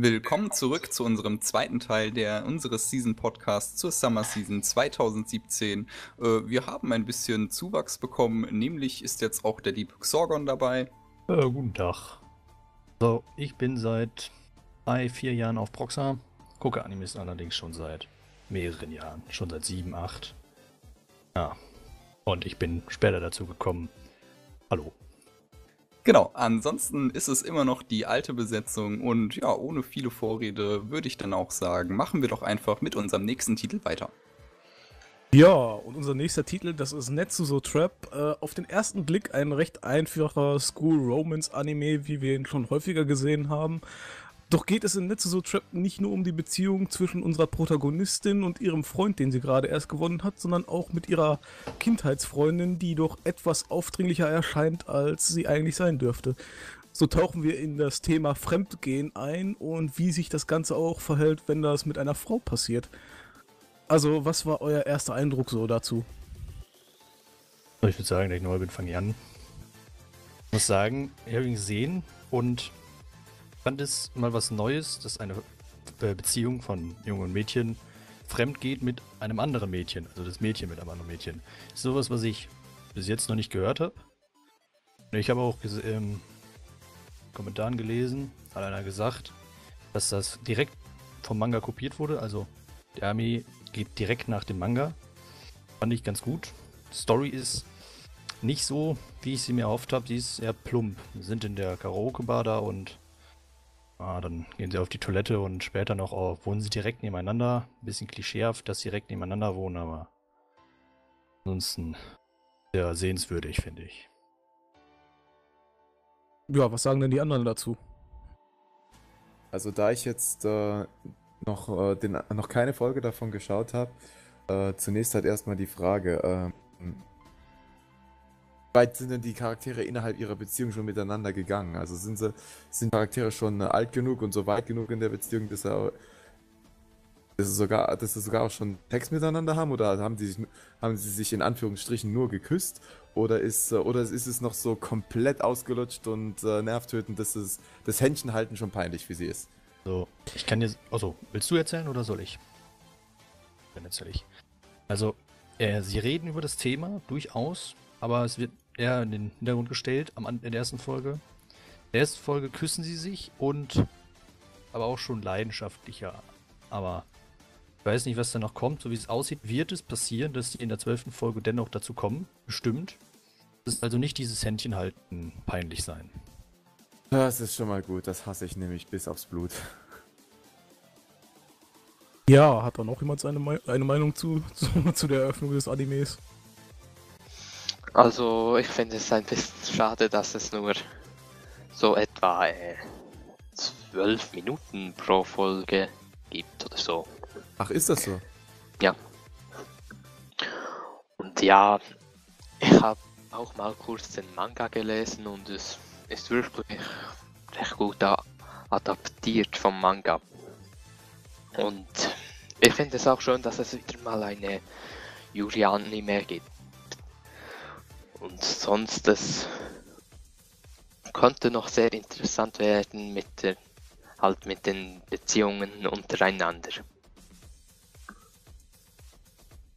Willkommen zurück zu unserem zweiten Teil der unseres Season Podcasts zur Summer Season 2017. Äh, wir haben ein bisschen Zuwachs bekommen, nämlich ist jetzt auch der liebe Xorgon dabei. Äh, guten Tag. So, ich bin seit drei, vier Jahren auf Proxa. Gucke Animes allerdings schon seit mehreren Jahren, schon seit sieben, acht. Ja. Und ich bin später dazu gekommen. Hallo. Genau, ansonsten ist es immer noch die alte Besetzung und ja, ohne viele Vorrede würde ich dann auch sagen, machen wir doch einfach mit unserem nächsten Titel weiter. Ja, und unser nächster Titel, das ist Netsuzo Trap. Äh, auf den ersten Blick ein recht einfacher School Romance Anime, wie wir ihn schon häufiger gesehen haben. Doch geht es in Netsuzo Trap nicht nur um die Beziehung zwischen unserer Protagonistin und ihrem Freund, den sie gerade erst gewonnen hat, sondern auch mit ihrer Kindheitsfreundin, die doch etwas aufdringlicher erscheint, als sie eigentlich sein dürfte. So tauchen wir in das Thema Fremdgehen ein und wie sich das Ganze auch verhält, wenn das mit einer Frau passiert. Also, was war euer erster Eindruck so dazu? Ich würde sagen, ich neu bin, fange ich an. Ich muss sagen, ich habe ihn gesehen und fand es mal was Neues, dass eine äh, Beziehung von jungen Mädchen fremd geht mit einem anderen Mädchen. Also das Mädchen mit einem anderen Mädchen. Ist sowas, was ich bis jetzt noch nicht gehört habe. Ich habe auch ähm, Kommentaren gelesen, hat einer gesagt, dass das direkt vom Manga kopiert wurde. Also der Army geht direkt nach dem Manga. Fand ich ganz gut. Story ist nicht so, wie ich sie mir erhofft habe. Sie ist eher plump. Wir sind in der Karaoke-Bar da und Ah, dann gehen sie auf die Toilette und später noch auf, wohnen sie direkt nebeneinander. Ein bisschen klischeehaft, dass sie direkt nebeneinander wohnen, aber ansonsten sehr sehenswürdig, finde ich. Ja, was sagen denn die anderen dazu? Also da ich jetzt äh, noch, äh, den, noch keine Folge davon geschaut habe, äh, zunächst halt erstmal die Frage, ähm, weit sind denn die Charaktere innerhalb ihrer Beziehung schon miteinander gegangen? Also sind sie, sind Charaktere schon äh, alt genug und so weit genug in der Beziehung, dass er dass sie sogar, dass sie sogar auch schon Sex miteinander haben oder haben sie sich, haben sie sich in Anführungsstrichen nur geküsst oder ist, äh, oder ist es noch so komplett ausgelutscht und äh, nervtötend, dass es, das Händchenhalten schon peinlich für sie ist? So, ich kann dir, also, willst du erzählen oder soll ich? Dann erzähle ich. Also, äh, sie reden über das Thema durchaus, aber es wird eher in den Hintergrund gestellt am, in der ersten Folge. In der ersten Folge küssen sie sich und aber auch schon leidenschaftlicher. Aber ich weiß nicht, was da noch kommt. So wie es aussieht, wird es passieren, dass die in der zwölften Folge dennoch dazu kommen. Bestimmt. Es ist also nicht dieses Händchen halten peinlich sein. Das ist schon mal gut. Das hasse ich nämlich bis aufs Blut. Ja, hat da noch jemand seine Me eine Meinung zu, zu, zu der Eröffnung des Animes? Also, ich finde es ein bisschen schade, dass es nur so etwa äh, zwölf Minuten pro Folge gibt oder so. Ach, ist das so? Ja. Und ja, ich habe auch mal kurz den Manga gelesen und es ist wirklich recht gut adaptiert vom Manga. Und ich finde es auch schön, dass es wieder mal eine Yuri-Anime gibt. Und sonst, das könnte noch sehr interessant werden mit der, halt mit den Beziehungen untereinander.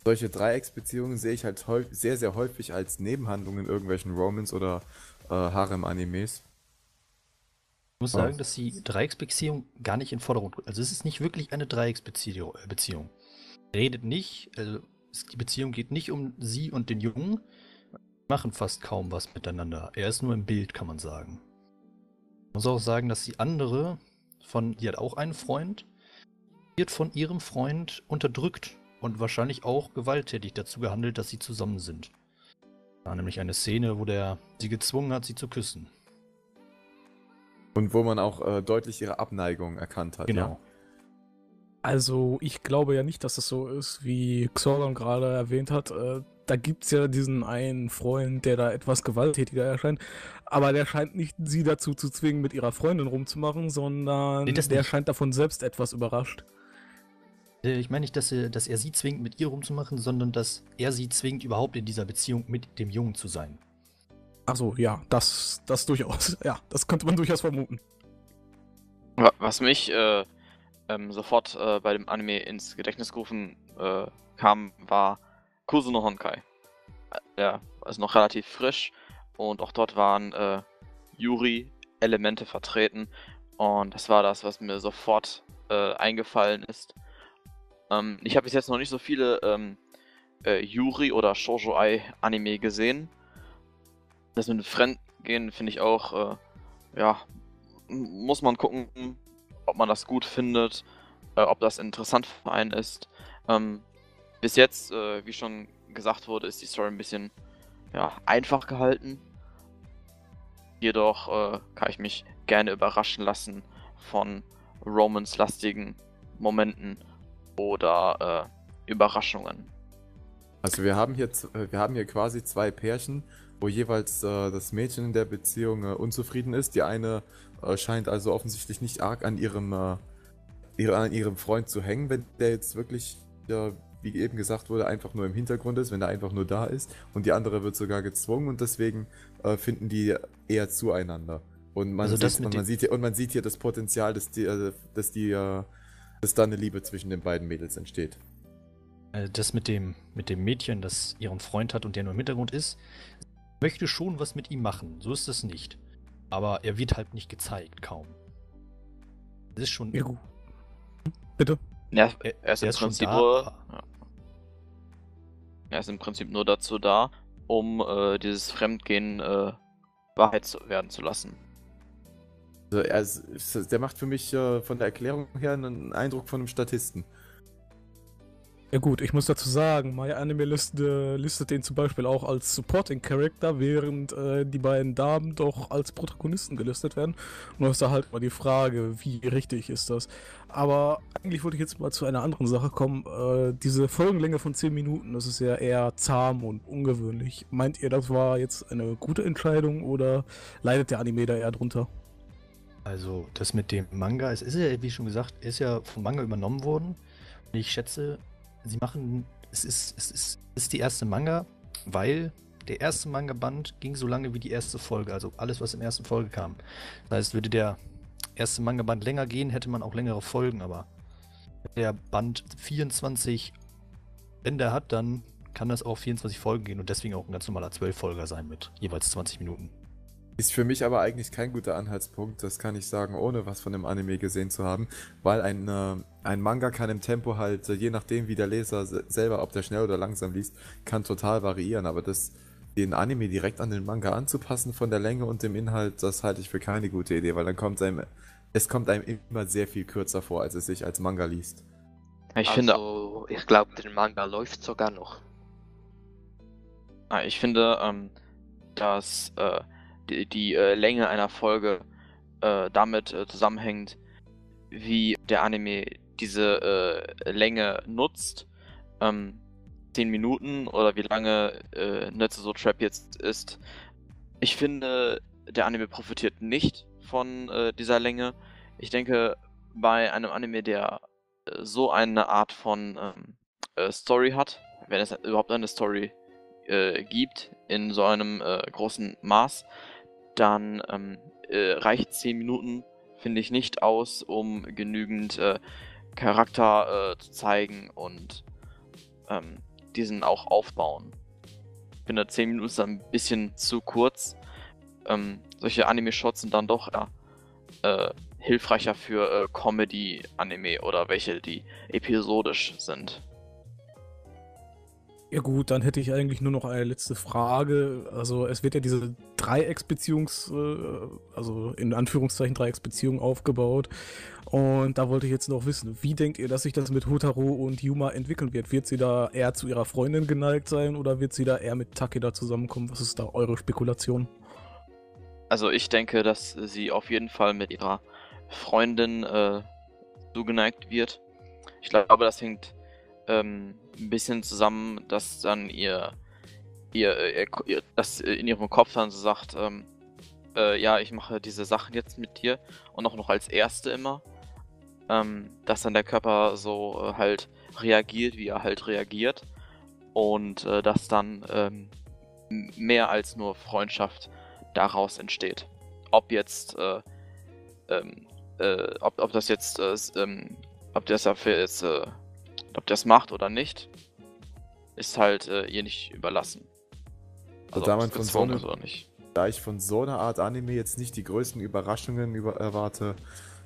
Solche Dreiecksbeziehungen sehe ich halt sehr, sehr häufig als Nebenhandlung in irgendwelchen Romans oder äh, Harem-Animes. Ich muss sagen, dass die Dreiecksbeziehung gar nicht in Vordergrund. Also es ist nicht wirklich eine Dreiecksbeziehung. Äh, Redet nicht, also die Beziehung geht nicht um sie und den Jungen, machen fast kaum was miteinander. Er ist nur im Bild, kann man sagen. Ich muss auch sagen, dass die andere von, die hat auch einen Freund, wird von ihrem Freund unterdrückt und wahrscheinlich auch gewalttätig dazu gehandelt, dass sie zusammen sind. War nämlich eine Szene, wo der sie gezwungen hat, sie zu küssen. Und wo man auch äh, deutlich ihre Abneigung erkannt hat. Genau. Ja? Also, ich glaube ja nicht, dass es so ist, wie Xorgon gerade erwähnt hat. Äh, da gibt es ja diesen einen Freund, der da etwas gewalttätiger erscheint. Aber der scheint nicht sie dazu zu zwingen, mit ihrer Freundin rumzumachen, sondern Nee, das der nicht. scheint davon selbst etwas überrascht. Äh, Ich meine nicht, dass er, dass er sie zwingt, mit ihr rumzumachen, sondern dass er sie zwingt, überhaupt in dieser Beziehung mit dem Jungen zu sein. Achso, ja, das, das durchaus. Ja, das könnte man durchaus vermuten. Was mich äh, ähm, sofort äh, bei dem Anime ins Gedächtnis gerufen äh, kam, war Kusuno Honkai. Äh, ja, also noch relativ frisch und auch dort waren äh, Yuri-Elemente vertreten und das war das, was mir sofort äh, eingefallen ist. Ähm, ich habe bis jetzt noch nicht so viele ähm, äh, Yuri oder Shoujo Ai Anime gesehen. Das mit dem Fremdgehen finde ich auch, ja, muss man gucken, ob man das gut findet, äh, ob das interessant für einen ist. Ähm, bis jetzt, äh, wie schon gesagt wurde, ist die Story ein bisschen ja, einfach gehalten. Jedoch äh, kann ich mich gerne überraschen lassen von Romans-lastigen Momenten oder äh, Überraschungen. Also wir haben hier, äh, wir haben hier quasi zwei Pärchen, wo jeweils äh, das Mädchen in der Beziehung unzufrieden ist. Die eine äh, scheint also offensichtlich nicht arg an ihrem, äh, an ihrem Freund zu hängen, wenn der jetzt wirklich, ja, wie eben gesagt wurde, einfach nur im Hintergrund ist, wenn er einfach nur da ist. Und die andere wird sogar gezwungen und deswegen äh, finden die eher zueinander. Und man, also sieht, und, man sieht hier, und man sieht hier das Potenzial, dass, die, dass, die, dass da eine Liebe zwischen den beiden Mädels entsteht. Das mit dem, mit dem Mädchen, das ihren Freund hat und der nur im Hintergrund ist, möchte schon was mit ihm machen. So ist es nicht. Aber er wird halt nicht gezeigt, kaum. Das ist schon. Ja, gut. Bitte? Ja, er, er ist, er im Prinzip nur. Ja. Er ist im Prinzip nur dazu da, um äh, dieses Fremdgehen äh, Wahrheit zu, werden zu lassen. Also er ist, der macht für mich äh, von der Erklärung her einen Eindruck von einem Statisten. Ja gut, ich muss dazu sagen, My Anime List, äh, listet den zum Beispiel auch als Supporting Character, während äh, die beiden Damen doch als Protagonisten gelistet werden. Und da ist da halt mal die Frage, wie richtig ist das? Aber eigentlich wollte ich jetzt mal zu einer anderen Sache kommen. Äh, diese Folgenlänge von 10 Minuten, das ist ja eher zahm und ungewöhnlich. Meint ihr, das war jetzt eine gute Entscheidung oder leidet der Anime da eher drunter? Also das mit dem Manga, es ist ja, wie schon gesagt, ist ja vom Manga übernommen worden. Und ich schätze, sie machen, es ist, es ist, es ist die erste Manga, weil der erste Manga-Band ging so lange wie die erste Folge, also alles, was im ersten Folge kam. Das heißt, würde der erste Manga-Band länger gehen, hätte man auch längere Folgen, aber wenn der Band 24 Ende hat, dann kann das auch 24 Folgen gehen und deswegen auch ein ganz normaler 12-Folger sein mit jeweils 20 Minuten. Ist für mich aber eigentlich kein guter Anhaltspunkt, das kann ich sagen, ohne was von dem Anime gesehen zu haben, weil ein, äh, ein Manga kann im Tempo halt, äh, je nachdem wie der Leser selber, ob der schnell oder langsam liest, kann total variieren, aber das, den Anime direkt an den Manga anzupassen von der Länge und dem Inhalt, das halte ich für keine gute Idee, weil dann kommt einem, es kommt einem immer sehr viel kürzer vor, als es sich als Manga liest. Ich also, finde, ich glaube, der Manga läuft sogar noch. Ah, ich finde, ähm, dass äh, die, äh, Länge einer Folge äh, damit äh, zusammenhängt, wie der Anime diese äh, Länge nutzt. Ähm, 10 Minuten oder wie lange äh, Netsuzo Trap jetzt ist. Ich finde, der Anime profitiert nicht von äh, dieser Länge. Ich denke, bei einem Anime, der äh, so eine Art von ähm, äh, Story hat, wenn es überhaupt eine Story äh, gibt, in so einem äh, großen Maß, dann ähm, äh, reicht 10 Minuten, finde ich, nicht aus, um genügend äh, Charakter äh, zu zeigen und ähm, diesen auch aufbauen. Ich finde, 10 Minuten ist ein bisschen zu kurz. Ähm, solche Anime-Shots sind dann doch äh, hilfreicher für äh, Comedy-Anime oder welche, die episodisch sind. Ja gut, dann hätte ich eigentlich nur noch eine letzte Frage. Also es wird ja diese Dreiecksbeziehungs, äh, also in Anführungszeichen Dreiecksbeziehung aufgebaut. Und da wollte ich jetzt noch wissen, wie denkt ihr, dass sich das mit Hotaro und Yuma entwickeln wird? Wird sie da eher zu ihrer Freundin geneigt sein oder wird sie da eher mit Takeda zusammenkommen? Was ist da eure Spekulation? Also ich denke, dass sie auf jeden Fall mit ihrer Freundin äh, zugeneigt wird. Ich glaube, das hängt ähm, ein bisschen zusammen, dass dann ihr, ihr, ihr, ihr das in ihrem Kopf dann so sagt, ähm, äh, ja, ich mache diese Sachen jetzt mit dir und auch noch als Erste immer, ähm, dass dann der Körper so äh, halt reagiert, wie er halt reagiert und äh, dass dann ähm, mehr als nur Freundschaft daraus entsteht. Ob jetzt äh, ähm, äh, ob, ob das jetzt, äh, ähm, ob das dafür jetzt, ob das macht oder nicht, ist halt äh, ihr nicht überlassen. Also, da ob man es von so nicht. Da ich von so einer Art Anime jetzt nicht die größten Überraschungen über erwarte,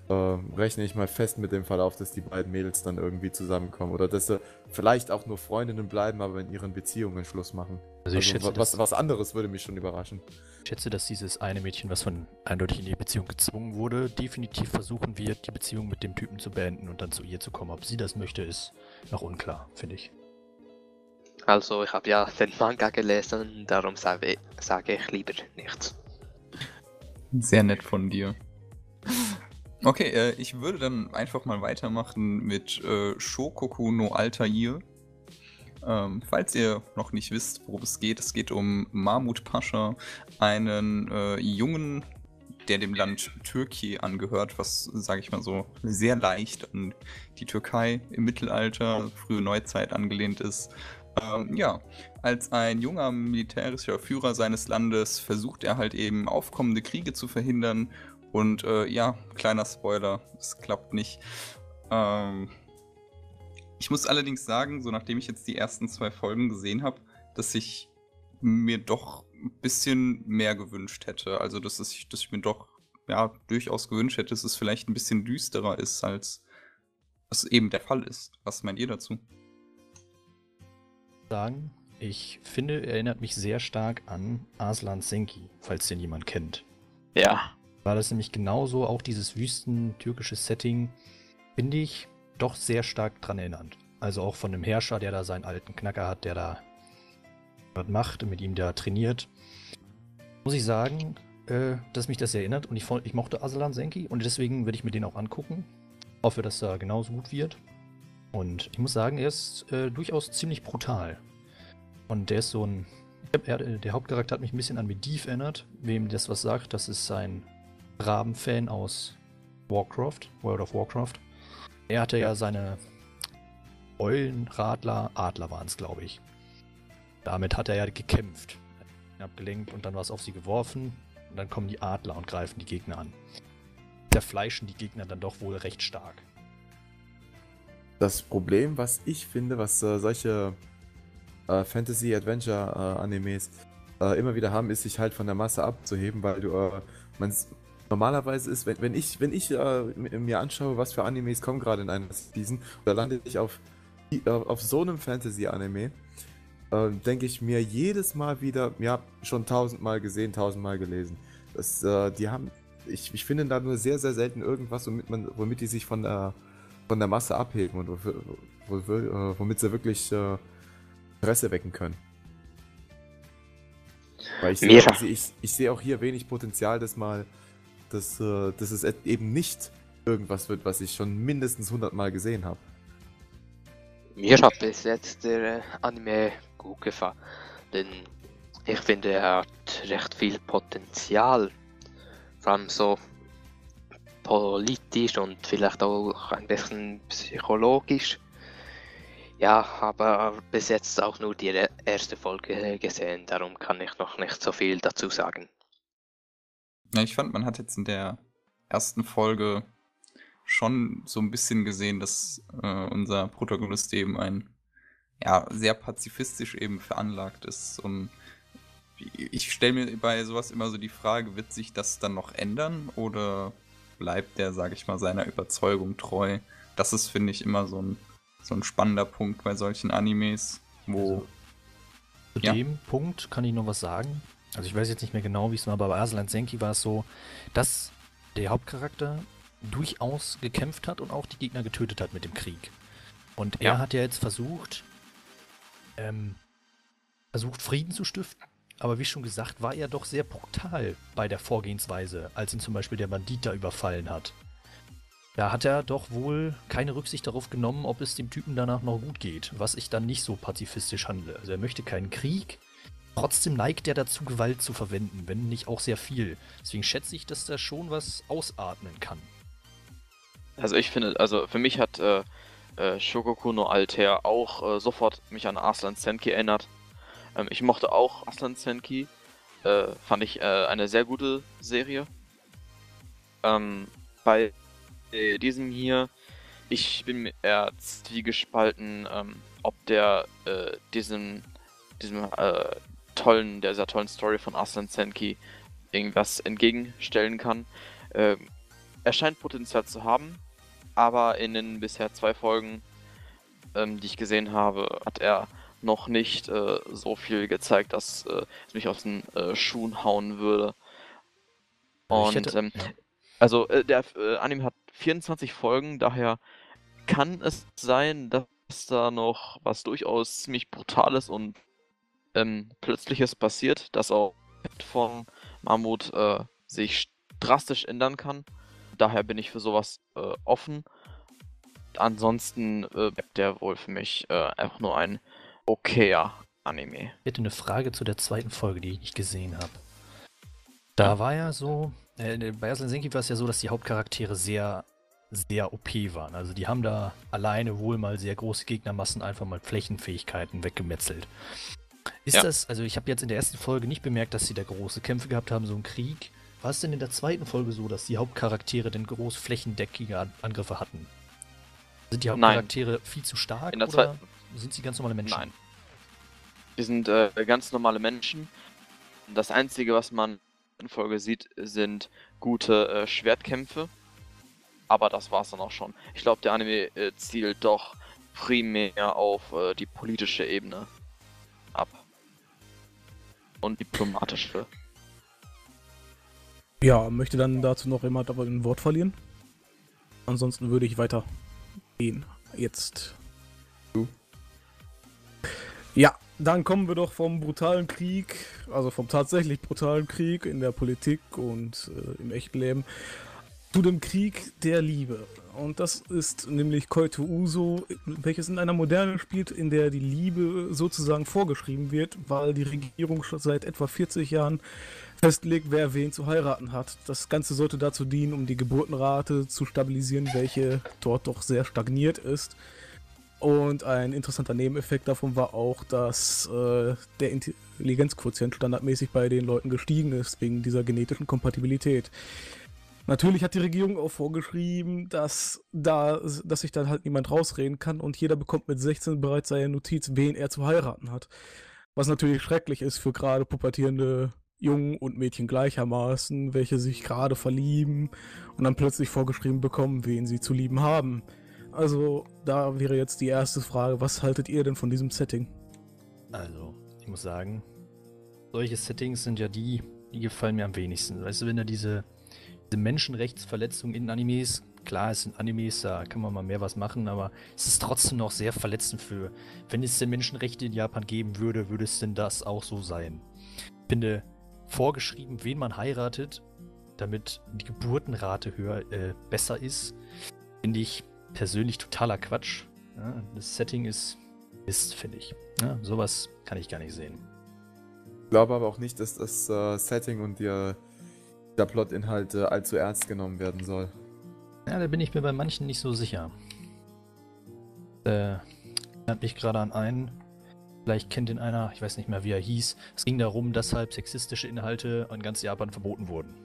ähm, rechne ich mal fest mit dem Verlauf, dass die beiden Mädels dann irgendwie zusammenkommen. Oder dass sie vielleicht auch nur Freundinnen bleiben, aber in ihren Beziehungen Schluss machen. Also ich Also, schätze, wa- was, was anderes würde mich schon überraschen. ich schätze, dass dieses eine Mädchen, was von eindeutig in die Beziehung gezwungen wurde, definitiv versuchen wird, die Beziehung mit dem Typen zu beenden und dann zu ihr zu kommen. Ob sie das möchte, ist noch unklar, finde ich. Also ich habe ja den Manga gelesen, darum sage, sage ich lieber nichts. Sehr nett von dir. Okay, äh, ich würde dann einfach mal weitermachen mit äh, Shokoku no Altair. Ähm, falls ihr noch nicht wisst, worum es geht, es geht um Mahmud Pascha, einen äh, Jungen, der dem Land Türkei angehört, was, sage ich mal so, sehr leicht an die Türkei im Mittelalter, frühe Neuzeit angelehnt ist. Ähm, ja, als ein junger militärischer Führer seines Landes versucht er halt eben aufkommende Kriege zu verhindern. Und äh, ja, kleiner Spoiler, es klappt nicht. Ähm, ich muss allerdings sagen, so nachdem ich jetzt die ersten zwei Folgen gesehen habe, dass ich mir doch ein bisschen mehr gewünscht hätte. Also, dass, es, dass ich mir doch ja, durchaus gewünscht hätte, dass es vielleicht ein bisschen düsterer ist, als was eben der Fall ist. Was meint ihr dazu? Sagen, ich finde, er erinnert mich sehr stark an Aslan Senki, falls den jemand kennt. Ja. War das nämlich genauso, auch dieses wüsten-türkische Setting, finde ich doch sehr stark dran erinnernd. Also auch von dem Herrscher, der da seinen alten Knacker hat, der da was macht und mit ihm da trainiert. Muss ich sagen, äh, dass mich das erinnert und ich, ich mochte Aslan Senki und deswegen werde ich mir den auch angucken. Hoffe, dass er genauso gut wird. Und ich muss sagen, er ist äh, durchaus ziemlich brutal. Und der ist so ein. Er, der Hauptcharakter hat mich ein bisschen an Medivh erinnert. Wem das was sagt, das ist ein Raben-Fan aus Warcraft, World of Warcraft. Er hatte ja seine Eulen, Radler, Adler waren es, glaube ich. Damit hat er ja gekämpft. Ihn abgelenkt und dann war es auf sie geworfen. Und dann kommen die Adler und greifen die Gegner an. Zerfleischen die Gegner dann doch wohl recht stark. Das Problem, was ich finde, was äh, solche äh, Fantasy-Adventure-Animes äh, immer wieder haben, ist, sich halt von der Masse abzuheben, weil du, äh, man normalerweise ist, wenn, wenn ich, wenn ich äh, mir anschaue, was für Animes kommen gerade in einer Season, da lande ich auf, äh, auf so einem Fantasy-Anime, äh, denke ich mir jedes Mal wieder, ja, schon tausendmal gesehen, tausendmal gelesen. Das, äh, die haben, ich, ich finde da nur sehr, sehr selten irgendwas, womit man, womit die sich von der von der Masse abheben und wofür, wofür, äh, womit sie wirklich äh, Interesse wecken können. Weil ich sehe ich, ich, ich sehe auch hier wenig Potenzial, dass mal, dass, äh, dass es eben nicht irgendwas wird, was ich schon mindestens 100 Mal gesehen habe. Mir hat bis jetzt der äh, Anime gut gefallen, denn ich finde er hat recht viel Potenzial, vor allem so politisch und vielleicht auch ein bisschen psychologisch. Ja, aber bis jetzt auch nur die erste Folge gesehen, darum kann ich noch nicht so viel dazu sagen. Ja, ich fand, man hat jetzt in der ersten Folge schon so ein bisschen gesehen, dass äh, unser Protagonist eben ein ja, sehr pazifistisch eben veranlagt ist. Und ich stelle mir bei sowas immer so die Frage, wird sich das dann noch ändern oder bleibt der, sage ich mal, seiner Überzeugung treu? Das ist, finde ich, immer so ein, so ein spannender Punkt bei solchen Animes, wo Also, Zu Ja. dem Punkt kann ich noch was sagen. Also ich weiß jetzt nicht mehr genau, wie es war, aber bei Aslan Senki war es so, dass der Hauptcharakter durchaus gekämpft hat und auch die Gegner getötet hat mit dem Krieg. Und er Ja. hat ja jetzt versucht, ähm, versucht Frieden zu stiften. Aber wie schon gesagt, war er doch sehr brutal bei der Vorgehensweise, als ihn zum Beispiel der Bandit da überfallen hat. Da hat er doch wohl keine Rücksicht darauf genommen, ob es dem Typen danach noch gut geht, was ich dann nicht so pazifistisch handle. Also er möchte keinen Krieg, trotzdem neigt er dazu, Gewalt zu verwenden, wenn nicht auch sehr viel. Deswegen schätze ich, dass da schon was ausatmen kann. Also ich finde, also für mich hat äh, äh, Shogoku no Altair auch äh, sofort mich an Aslan Senki erinnert. Ähm, ich mochte auch Aslan Senki. Äh, fand ich äh, eine sehr gute Serie. Ähm, bei bei diesem hier, ich bin mir eher zwiegespalten, ähm, ob der äh, diesem, diesem äh, tollen, dieser tollen Story von Arslan Senki irgendwas entgegenstellen kann. Ähm, er scheint Potenzial zu haben, aber in den bisher zwei Folgen, ähm, die ich gesehen habe, hat er noch nicht äh, so viel gezeigt, dass äh, es mich aus den äh, Schuhen hauen würde. Also Und hätte- ähm, also äh, der äh, Anime hat 24 Folgen, daher kann es sein, dass da noch was durchaus ziemlich Brutales und ähm, Plötzliches passiert, dass auch von Mammut äh, sich drastisch ändern kann. Daher bin ich für sowas äh, offen. Ansonsten äh, der wohl für mich äh, einfach nur ein okayer Anime. Ich hätte eine Frage zu der zweiten Folge, die ich nicht gesehen habe. Da war ja so, äh, bei Aslan Senki war es ja so, dass die Hauptcharaktere sehr, sehr OP waren. Also die haben da alleine wohl mal sehr große Gegnermassen einfach mal Flächenfähigkeiten weggemetzelt. Ist Ja. das, also ich habe jetzt in der ersten Folge nicht bemerkt, dass sie da große Kämpfe gehabt haben, so einen Krieg. War es denn in der zweiten Folge so, dass die Hauptcharaktere denn groß flächendeckige An- Angriffe hatten? Sind die Nein. Hauptcharaktere viel zu stark In der oder zweiten- sind sie ganz normale Menschen? Nein. Die sind äh, ganz normale Menschen. Das Einzige, was man in Folge sieht, sind gute äh, Schwertkämpfe. Aber das war's dann auch schon. Ich glaube, der Anime äh, zielt doch primär auf äh, die politische Ebene ab. Und diplomatische. Ja, möchte dann dazu noch jemand aber ein Wort verlieren? Ansonsten würde ich weiter gehen. Jetzt. Du? Ja, dann kommen wir doch vom brutalen Krieg, also vom tatsächlich brutalen Krieg in der Politik und äh, im echten Leben, zu dem Krieg der Liebe. Und das ist nämlich Koito Uso, welches in einer Moderne spielt, in der die Liebe sozusagen vorgeschrieben wird, weil die Regierung schon seit etwa 40 Jahren festlegt, wer wen zu heiraten hat. Das Ganze sollte dazu dienen, um die Geburtenrate zu stabilisieren, welche dort doch sehr stagniert ist. Und ein interessanter Nebeneffekt davon war auch, dass äh, der Intelligenzquotient standardmäßig bei den Leuten gestiegen ist, wegen dieser genetischen Kompatibilität. Natürlich hat die Regierung auch vorgeschrieben, dass, da, dass sich dann halt niemand rausreden kann und jeder bekommt mit 16 bereits seine Notiz, wen er zu heiraten hat. Was natürlich schrecklich ist für gerade pubertierende Jungen und Mädchen gleichermaßen, welche sich gerade verlieben und dann plötzlich vorgeschrieben bekommen, wen sie zu lieben haben. Also, da wäre jetzt die erste Frage, was haltet ihr denn von diesem Setting? Also, ich muss sagen, solche Settings sind ja die, die gefallen mir am wenigsten. Weißt du, wenn da diese, diese Menschenrechtsverletzungen in Animes, klar, es sind Animes, da kann man mal mehr was machen, aber es ist trotzdem noch sehr verletzend für, wenn es denn Menschenrechte in Japan geben würde, würde es denn das auch so sein? Ich finde, vorgeschrieben, wen man heiratet, damit die Geburtenrate höher, äh, besser ist, finde ich persönlich totaler Quatsch. Ja, das Setting ist, ist finde ich. Ja, sowas kann ich gar nicht sehen. Ich glaube aber auch nicht, dass das äh, Setting und der, der Plotinhalt äh, allzu ernst genommen werden soll. Ja, da bin ich mir bei manchen nicht so sicher. Äh, erinnert mich gerade an einen. Vielleicht kennt ihn einer, ich weiß nicht mehr, wie er hieß. Es ging darum, dass halt sexistische Inhalte in ganz Japan verboten wurden.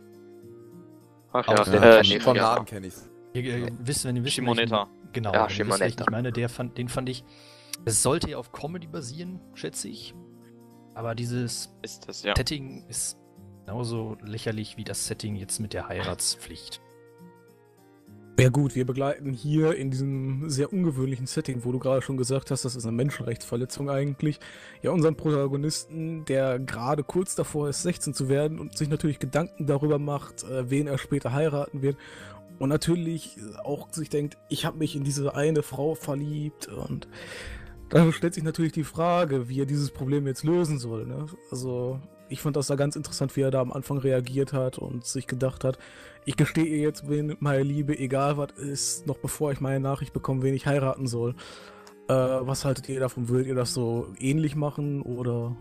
Ach Auch ja, der- den äh, ich, von ja. Namen kenne ich Ihr, ihr wisst, wenn ihr wisst, Shimoneta. welchen- Genau, Ja, ihr wisst, welchen Shimoneta. ich meine, der fand, den fand ich. Es sollte ja auf Comedy basieren, schätze ich. Aber dieses Ist das, ja. Setting ist genauso lächerlich wie das Setting jetzt mit der Heiratspflicht. Ja gut, wir begleiten hier in diesem sehr ungewöhnlichen Setting, wo du gerade schon gesagt hast, das ist eine Menschenrechtsverletzung eigentlich, ja unseren Protagonisten, der gerade kurz davor ist, 16 zu werden und sich natürlich Gedanken darüber macht, äh, wen er später heiraten wird und natürlich auch sich denkt, ich habe mich in diese eine Frau verliebt und dann stellt sich natürlich die Frage, wie er dieses Problem jetzt lösen soll. Ne? Also ich fand das da ganz interessant, wie er da am Anfang reagiert hat und sich gedacht hat, ich gestehe ihr jetzt, wen meine Liebe, egal was ist, noch bevor ich meine Nachricht bekomme, wen ich heiraten soll. Äh, was haltet ihr davon? Würdet ihr das so ähnlich machen oder?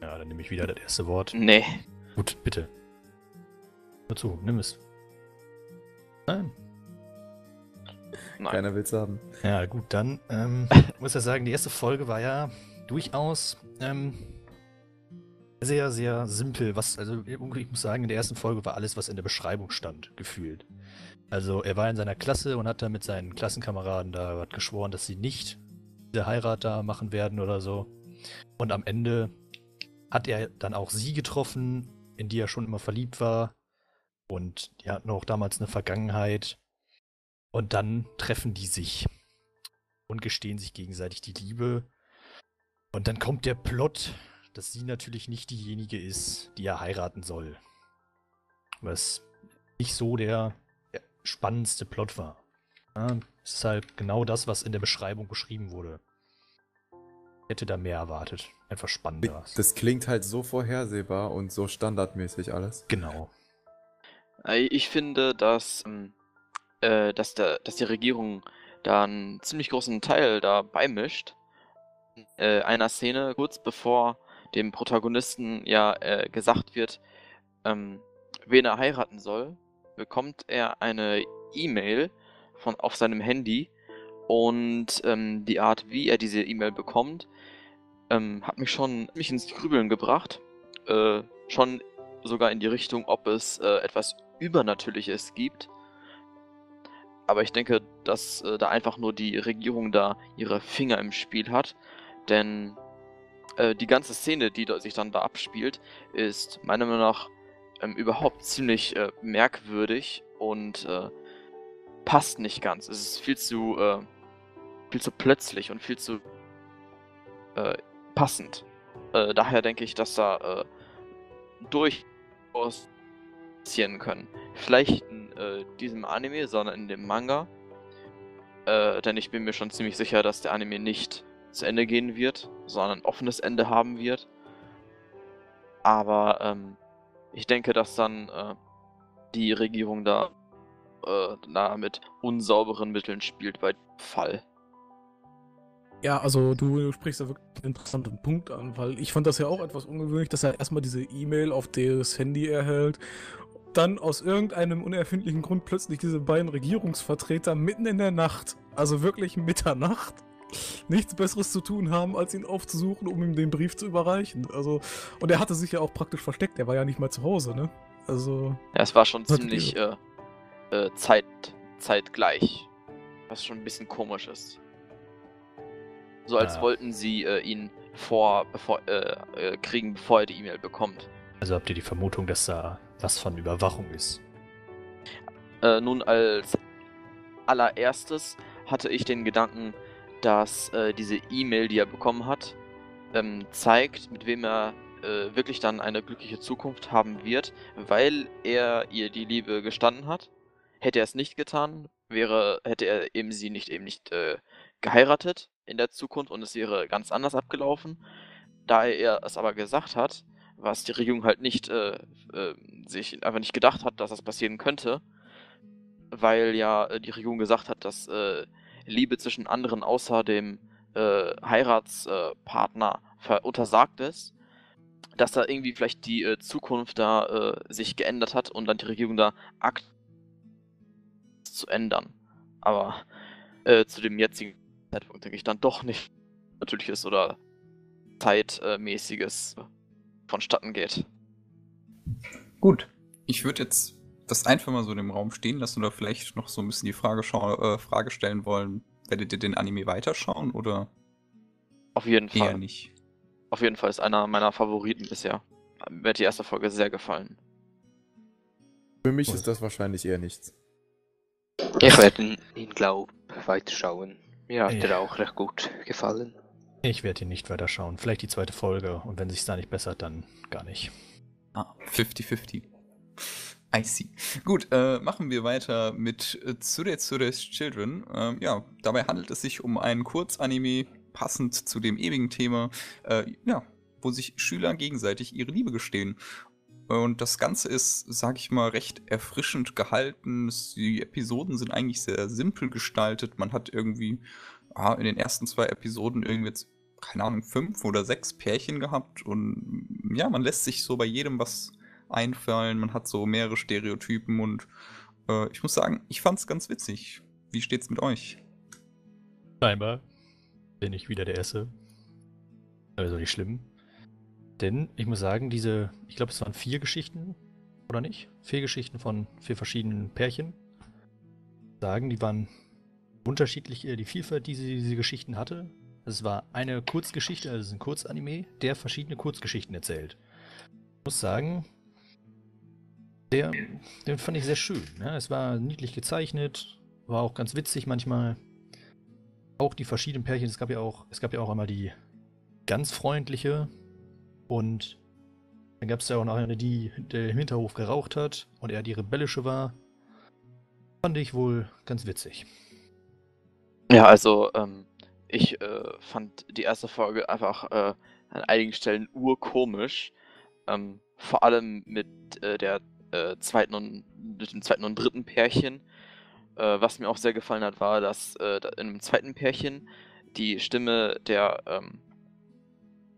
Ja, dann nehme ich wieder das erste Wort. Nee. Gut, bitte. Hör zu, nimm es. Nein. Nein. Keiner will's haben. Ja, gut, dann ähm, muss ja sagen, die erste Folge war ja durchaus ähm, sehr, sehr simpel. Was, also ich muss sagen, in der ersten Folge war alles, was in der Beschreibung stand, gefühlt. Also er war in seiner Klasse und hat da mit seinen Klassenkameraden da geschworen, dass sie nicht diese Heirat da machen werden oder so. Und am Ende hat er dann auch sie getroffen, in die er schon immer verliebt war. Und die hatten auch damals eine Vergangenheit. Und dann treffen die sich und gestehen sich gegenseitig die Liebe. Und dann kommt der Plot, dass sie natürlich nicht diejenige ist, die er heiraten soll. Was nicht so der spannendste Plot war. Ja, es ist halt genau das, was in der Beschreibung beschrieben wurde. Ich hätte da mehr erwartet. Einfach spannender. Das klingt halt so vorhersehbar und so standardmäßig alles. Genau. Äh, ich finde, dass, ähm, äh, dass, der, dass die Regierung da einen ziemlich großen Teil da beimischt. Äh, einer Szene, kurz bevor dem Protagonisten ja äh, gesagt wird, ähm, wen er heiraten soll, bekommt er eine E-Mail auf seinem Handy und ähm, die Art, wie er diese E-Mail bekommt, ähm, hat mich schon mich ins Grübeln gebracht. Äh, schon sogar in die Richtung, ob es äh, etwas Übernatürliches gibt. Aber ich denke, dass äh, da einfach nur die Regierung da ihre Finger im Spiel hat. Denn äh, die ganze Szene, die sich dann da abspielt, ist meiner Meinung nach ähm, überhaupt ziemlich äh, merkwürdig und äh, passt nicht ganz. Es ist viel zu, äh, viel zu plötzlich und viel zu äh, passend. Äh, daher denke ich, dass da durchaus passieren können. Vielleicht in diesem Anime, sondern in dem Manga. Denn ich bin mir schon ziemlich sicher, dass der Anime nicht zu Ende gehen wird, sondern ein offenes Ende haben wird. Aber ähm, ich denke, dass dann äh, die Regierung da, äh, da mit unsauberen Mitteln spielt bei Fall. Ja, also du sprichst da wirklich einen interessanten Punkt an, weil ich fand das ja auch etwas ungewöhnlich, dass er erstmal diese E-Mail auf das Handy erhält, dann aus irgendeinem unerfindlichen Grund plötzlich diese beiden Regierungsvertreter mitten in der Nacht, also wirklich Mitternacht, nichts Besseres zu tun haben, als ihn aufzusuchen, um ihm den Brief zu überreichen. Also, und er hatte sich ja auch praktisch versteckt, er war ja nicht mal zu Hause, ne? Also. Ja, es war schon ziemlich äh, äh, zeit, zeitgleich. Was schon ein bisschen komisch ist. So als ja. wollten sie äh, ihn vor, bevor, äh, äh, kriegen, bevor er die E-Mail bekommt. Also habt ihr die Vermutung, dass da was von Überwachung ist? Äh, nun, als allererstes hatte ich den Gedanken, dass äh, diese E-Mail, die er bekommen hat, ähm, zeigt, mit wem er äh, wirklich dann eine glückliche Zukunft haben wird, weil er ihr die Liebe gestanden hat. Hätte er es nicht getan, wäre, hätte er eben sie nicht eben nicht äh, geheiratet in der Zukunft und es wäre ganz anders abgelaufen. Da er es aber gesagt hat, was die Regierung halt nicht äh, äh, sich einfach nicht gedacht hat, dass das passieren könnte, weil ja äh, die Regierung gesagt hat, dass äh, Liebe zwischen anderen außer dem äh, Heiratspartner untersagt ist, dass da irgendwie vielleicht die äh, Zukunft da äh, sich geändert hat und dann die Regierung da akt zu ändern. Aber äh, zu dem jetzigen Zeitpunkt denke ich dann doch nicht natürliches oder zeitmäßiges vonstatten geht. Gut. Ich würde jetzt das einfach mal so in dem Raum stehen lassen oder vielleicht noch so ein bisschen die Frage, äh, Frage stellen wollen, werdet ihr den Anime weiterschauen oder? Auf jeden Fall. Eher nicht. Auf jeden Fall ist einer meiner Favoriten bisher. Mir hat die erste Folge sehr gefallen. Für mich ist das wahrscheinlich eher nichts. Ich werde ihn, glaube ich, weiterschauen. Mir hat ja. er auch recht gut gefallen. Ich werde ihn nicht weiterschauen. Vielleicht die zweite Folge und wenn sich da nicht bessert, dann gar nicht. Ah, 50-50. I see. Gut, äh, machen wir weiter mit äh, Tsure Tsures Children. Ähm, ja, dabei handelt es sich um ein Kurzanime, passend zu dem ewigen Thema, äh, ja, wo sich Schüler gegenseitig ihre Liebe gestehen. Und das Ganze ist, sag ich mal, recht erfrischend gehalten. Die Episoden sind eigentlich sehr simpel gestaltet. Man hat irgendwie ah, in den ersten zwei Episoden irgendwie jetzt, keine Ahnung, fünf oder sechs Pärchen gehabt. Und ja, man lässt sich so bei jedem was einfallen. Man hat so mehrere Stereotypen und äh, ich muss sagen, ich fand's ganz witzig. Wie steht's mit euch? Scheinbar bin ich wieder der Erste. Also nicht schlimm. Denn ich muss sagen, diese, ich glaube, es waren vier Geschichten, oder nicht? Vier Geschichten von vier verschiedenen Pärchen. Sagen, die waren unterschiedlich, äh, die Vielfalt, die sie, diese Geschichten hatte. Es war eine Kurzgeschichte, also es ist ein Kurzanime, der verschiedene Kurzgeschichten erzählt. Ich muss sagen, der, den fand ich sehr schön. Ne? Es war niedlich gezeichnet, war auch ganz witzig manchmal. Auch die verschiedenen Pärchen, es gab ja auch, es gab ja auch einmal die ganz freundliche und dann gab es ja auch noch eine, die im Hinterhof geraucht hat und er die rebellische war. Fand ich wohl ganz witzig. Ja, also ähm, ich äh, fand die erste Folge einfach äh, an einigen Stellen urkomisch. Ähm, vor allem mit äh, der äh, zweiten und mit dem zweiten und dritten Pärchen. Äh, was mir auch sehr gefallen hat, war, dass äh, in dem zweiten Pärchen die Stimme der, ähm,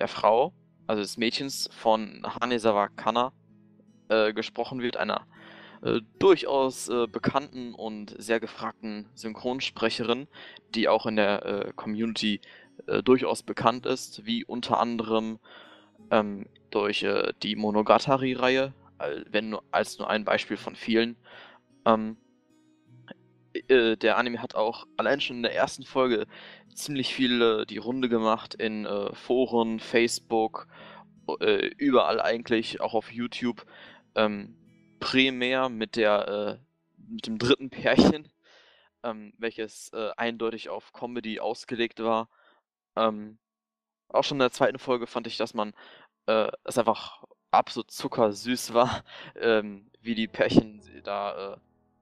der Frau, also des Mädchens von Hanesawa Kana, äh, gesprochen wird, einer äh, durchaus äh, bekannten und sehr gefragten Synchronsprecherin, die auch in der Community durchaus bekannt ist, wie unter anderem ähm, durch äh, die Monogatari-Reihe, wenn nur, als nur ein Beispiel von vielen. Ähm, äh, der Anime hat auch allein schon in der ersten Folge ziemlich viel die Runde gemacht in Foren, Facebook, überall eigentlich, auch auf YouTube. Ähm, primär mit der äh, mit dem dritten Pärchen, ähm, welches äh, eindeutig auf Comedy ausgelegt war. Ähm, auch schon in der zweiten Folge fand ich, dass man äh, es einfach absolut zuckersüß war, ähm, wie die Pärchen da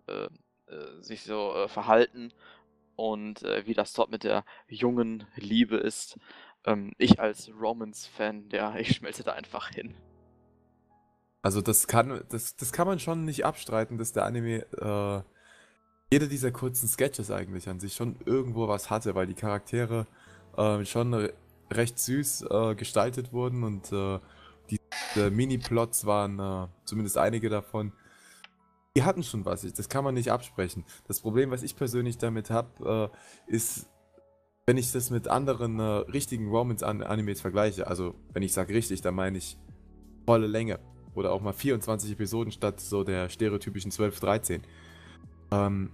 äh, äh, äh, sich so verhalten und wie das dort mit der jungen Liebe ist. Ähm, ich als Romans-Fan, der ich schmelze da einfach hin. Also das kann, das, das kann man schon nicht abstreiten, dass der Anime äh, jeder dieser kurzen Sketches eigentlich an sich schon irgendwo was hatte, weil die Charaktere äh, schon recht süß äh, gestaltet wurden und äh, die Mini-Plots waren, äh, zumindest einige davon, die hatten schon was. Das kann man nicht absprechen. Das Problem, was ich persönlich damit habe, äh, ist, wenn ich das mit anderen äh, richtigen Romance-Animes vergleiche, also wenn ich sage richtig, dann meine ich volle Länge oder auch mal 24 Episoden statt so der stereotypischen 12, 13. Ähm,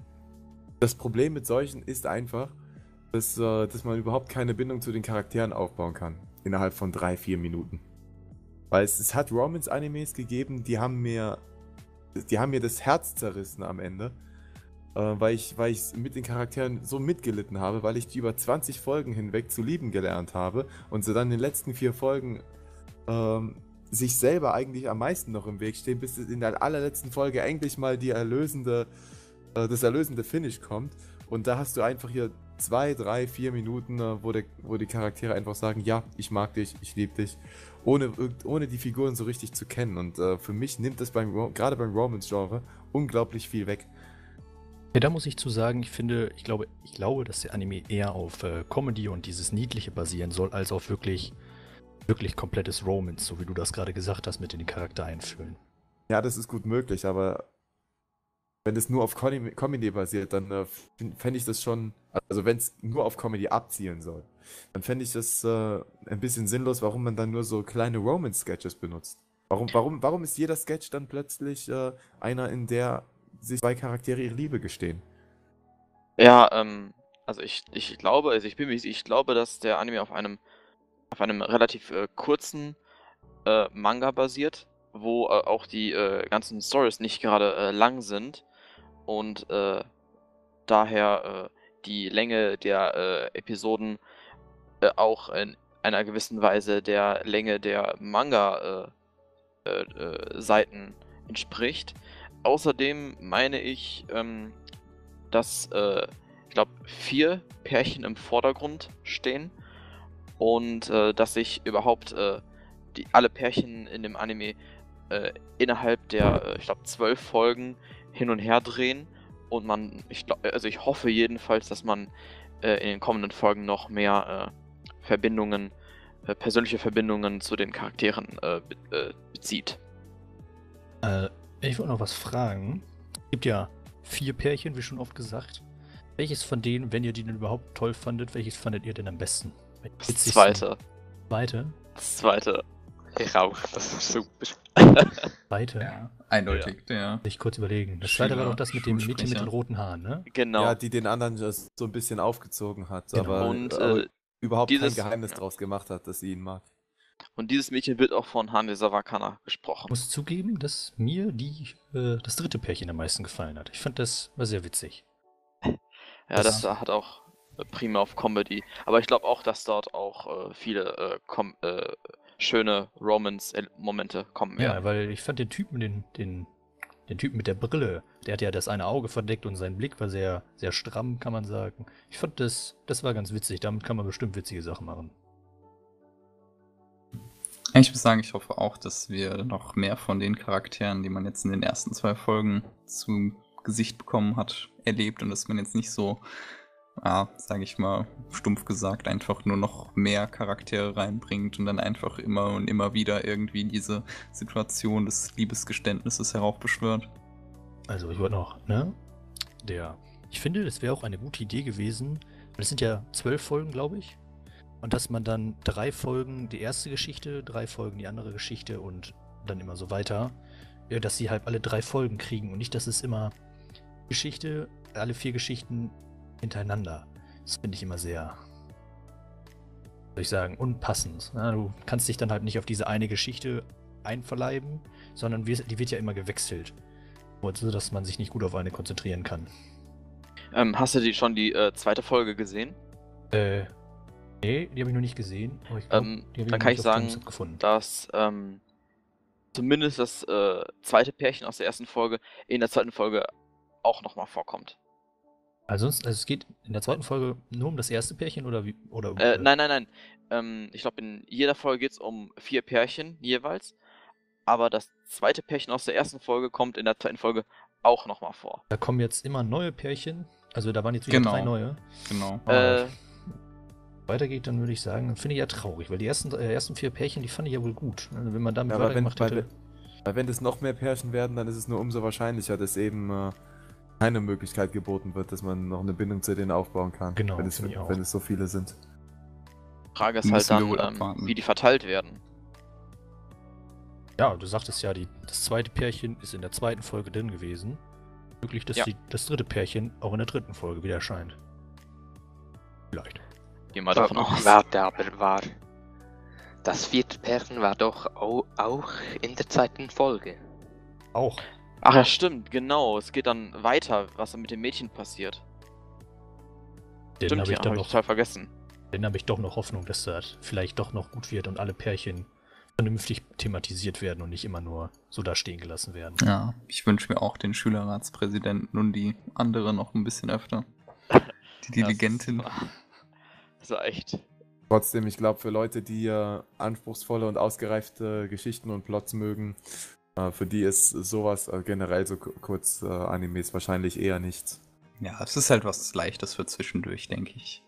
das Problem mit solchen ist einfach, dass, äh, dass man überhaupt keine Bindung zu den Charakteren aufbauen kann. Innerhalb von 3, 4 Minuten. Weil es, es hat Romance-Animes gegeben, die haben mir. Die haben mir das Herz zerrissen am Ende. Äh, weil ich, weil ich mit den Charakteren so mitgelitten habe, weil ich die über 20 Folgen hinweg zu lieben gelernt habe und sie dann in den letzten vier Folgen ähm, sich selber eigentlich am meisten noch im Weg stehen, bis in der allerletzten Folge endlich mal die erlösende, äh, das erlösende Finish kommt. Und da hast du einfach hier zwei, drei, vier Minuten, äh, wo, der, wo die Charaktere einfach sagen, ja, ich mag dich, ich liebe dich, ohne, ohne die Figuren so richtig zu kennen. Und äh, für mich nimmt das beim, gerade beim Romance-Genre unglaublich viel weg. Ja, da muss ich zu sagen, ich finde, ich glaube, ich glaube, dass der Anime eher auf äh, Comedy und dieses Niedliche basieren soll, als auf wirklich wirklich komplettes Romance, so wie du das gerade gesagt hast, mit in den Charakter einfühlen. Ja, das ist gut möglich, aber wenn es nur auf Comedy basiert, dann äh, fände ich das schon, also wenn es nur auf Comedy abzielen soll, dann fände ich das äh, ein bisschen sinnlos, warum man dann nur so kleine Romance-Sketches benutzt. Warum, warum, warum ist jeder Sketch dann plötzlich äh, einer, in der sich zwei Charaktere ihre Liebe gestehen? Ja, ähm, also ich, ich glaube, also ich bin ich glaube, dass der Anime auf einem auf einem relativ äh, kurzen äh, Manga basiert, wo äh, auch die ganzen Stories nicht gerade lang sind und äh, daher die Länge der Episoden auch in einer gewissen Weise der Länge der Manga-Seiten entspricht. Außerdem meine ich, ähm, dass ich glaube vier Pärchen im Vordergrund stehen und äh, dass sich überhaupt äh, die, alle Pärchen in dem Anime äh, innerhalb der, äh, ich glaube, zwölf Folgen hin und her drehen und man, ich glaub, also ich hoffe jedenfalls, dass man äh, in den kommenden Folgen noch mehr äh, Verbindungen, persönliche Verbindungen zu den Charakteren be bezieht. ich wollte noch was fragen. Es gibt ja vier Pärchen, wie schon oft gesagt. Welches von denen, wenn ihr die denn überhaupt toll fandet, welches fandet ihr denn am besten? Das zweite. Zweite? Das zweite. Ich auch, das ist super. Zweite. Ja, eindeutig, ja. Sich kurz überlegen. Das zweite war doch das mit dem Mädchen mit den roten Haaren, ne? Genau. Ja, die den anderen so ein bisschen aufgezogen hat, Genau. aber, Und, aber äh, überhaupt dieses- kein Geheimnis ja. draus gemacht hat, dass sie ihn mag. Und dieses Mädchen wird auch von Hane Sawakana Ich gesprochen. muss zugeben, dass mir die, äh, das dritte Pärchen am meisten gefallen hat. Ich fand das war sehr witzig. Ja, Das- das, hat auch äh, prima auf Comedy. Aber ich glaube auch, dass dort auch äh, viele äh, äh, schöne Romance-Momente kommen Ja, werden. weil ich fand den Typen, den, den, den Typen mit der Brille, der hat ja das eine Auge verdeckt und sein Blick war sehr, sehr stramm, kann man sagen. Ich fand das, das war ganz witzig. Damit kann man bestimmt witzige Sachen machen. Ich muss sagen, ich hoffe auch, dass wir noch mehr von den Charakteren, die man jetzt in den ersten zwei Folgen zu Gesicht bekommen hat, erlebt und dass man jetzt nicht so, ja, sage ich mal, stumpf gesagt, einfach nur noch mehr Charaktere reinbringt und dann einfach immer und immer wieder irgendwie diese Situation des Liebesgeständnisses heraufbeschwört. Also ich wollte noch, ne? Der. Ich finde, das wäre auch eine gute Idee gewesen. Es sind ja zwölf Folgen, glaube ich. Und dass man dann drei Folgen die erste Geschichte, drei Folgen die andere Geschichte und dann immer so weiter. Dass sie halt alle drei Folgen kriegen und nicht, dass es immer Geschichte, alle vier Geschichten hintereinander. Das finde ich immer sehr, soll ich sagen, unpassend. Ja, du kannst dich dann halt nicht auf diese eine Geschichte einverleiben, sondern die wird ja immer gewechselt. So, dass man sich nicht gut auf eine konzentrieren kann. Ähm, hast du die, schon die äh, zweite Folge gesehen? Äh, nee, die habe ich noch nicht gesehen. Glaub, Ähm, dann kann ich sagen, dass ähm, zumindest das äh, zweite Pärchen aus der ersten Folge in der zweiten Folge auch nochmal vorkommt. Also, sonst, also es geht in der zweiten Folge nur um das erste Pärchen oder wie? Oder, Äh, nein, nein, nein. Ähm, ich glaube, in jeder Folge geht es um vier Pärchen jeweils. Aber das zweite Pärchen aus der ersten Folge kommt in der zweiten Folge auch nochmal vor. Da kommen jetzt immer neue Pärchen. Also da waren jetzt wieder Genau. drei neue. Genau. Aber Äh, weitergeht, dann würde ich sagen, finde ich ja traurig, weil die ersten, äh, ersten vier Pärchen, die fand ich ja wohl gut. Also wenn man damit Ja, aber wenn, weitergemacht weil, hätte. weil wenn es noch mehr Pärchen werden, dann ist es nur umso wahrscheinlicher, dass eben äh, keine Möglichkeit geboten wird, dass man noch eine Bindung zu denen aufbauen kann. Genau, wenn es, wenn es so viele sind. Frage ist halt Müssen dann, ähm, wie die verteilt werden. Ja, du sagtest ja, die, das zweite Pärchen ist in der zweiten Folge drin gewesen. Möglich, dass Ja. die, das dritte Pärchen auch in der dritten Folge wieder erscheint. Vielleicht. Geh mal davon aus. Warte, aber war. Das vierte Pärchen war doch au auch in der zweiten Folge. Auch. Ach ja, stimmt, genau. Es geht dann weiter, was dann mit dem Mädchen passiert. Den stimmt, habe ja, ich, dann hab ich noch, total vergessen. den hab ich doch noch Hoffnung, dass das vielleicht doch noch gut wird und alle Pärchen vernünftig thematisiert werden und nicht immer nur so da stehen gelassen werden. Ja, ich wünsche mir auch den Schülerratspräsidenten und die andere noch ein bisschen öfter. Die Diligentin. Das, das war echt. Trotzdem, ich glaube, für Leute, die äh, anspruchsvolle und ausgereifte Geschichten und Plots mögen, äh, für die ist sowas äh, generell so ku- kurz äh, Animes wahrscheinlich eher nichts. Ja, es ist halt was Leichtes für zwischendurch, denke ich.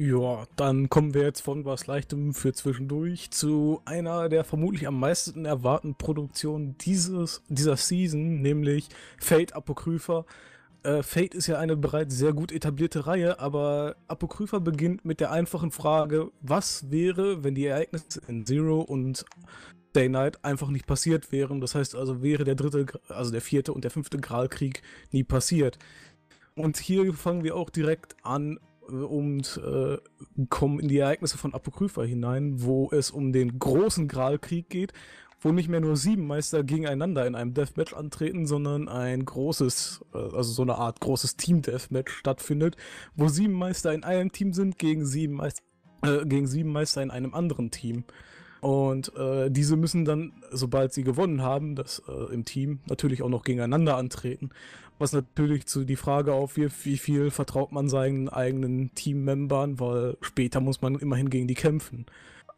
Ja, dann kommen wir jetzt von was Leichtem für zwischendurch zu einer der vermutlich am meisten erwarteten Produktionen dieses, dieser Season, nämlich Fate Apokrypha. Äh, Fate ist ja eine bereits sehr gut etablierte Reihe, aber Apokrypha beginnt mit der einfachen Frage, was wäre, wenn die Ereignisse in Zero und Day Night einfach nicht passiert wären. Das heißt also, wäre der dritte, also der vierte und der fünfte Gralkrieg nie passiert. Und hier fangen wir auch direkt an äh, und äh, kommen in die Ereignisse von Apokrypha hinein, wo es um den großen Gralkrieg geht, wo nicht mehr nur sieben Meister gegeneinander in einem Deathmatch antreten, sondern ein großes, äh, also so eine Art großes Team-Deathmatch stattfindet, wo sieben Meister in einem Team sind gegen sieben Meister, äh, gegen sieben Meister in einem anderen Team. Und äh, diese müssen dann, sobald sie gewonnen haben, das äh, im Team natürlich auch noch gegeneinander antreten. Was natürlich zu die Frage aufwirft, wie viel vertraut man seinen eigenen Teammembern, weil später muss man immerhin gegen die kämpfen.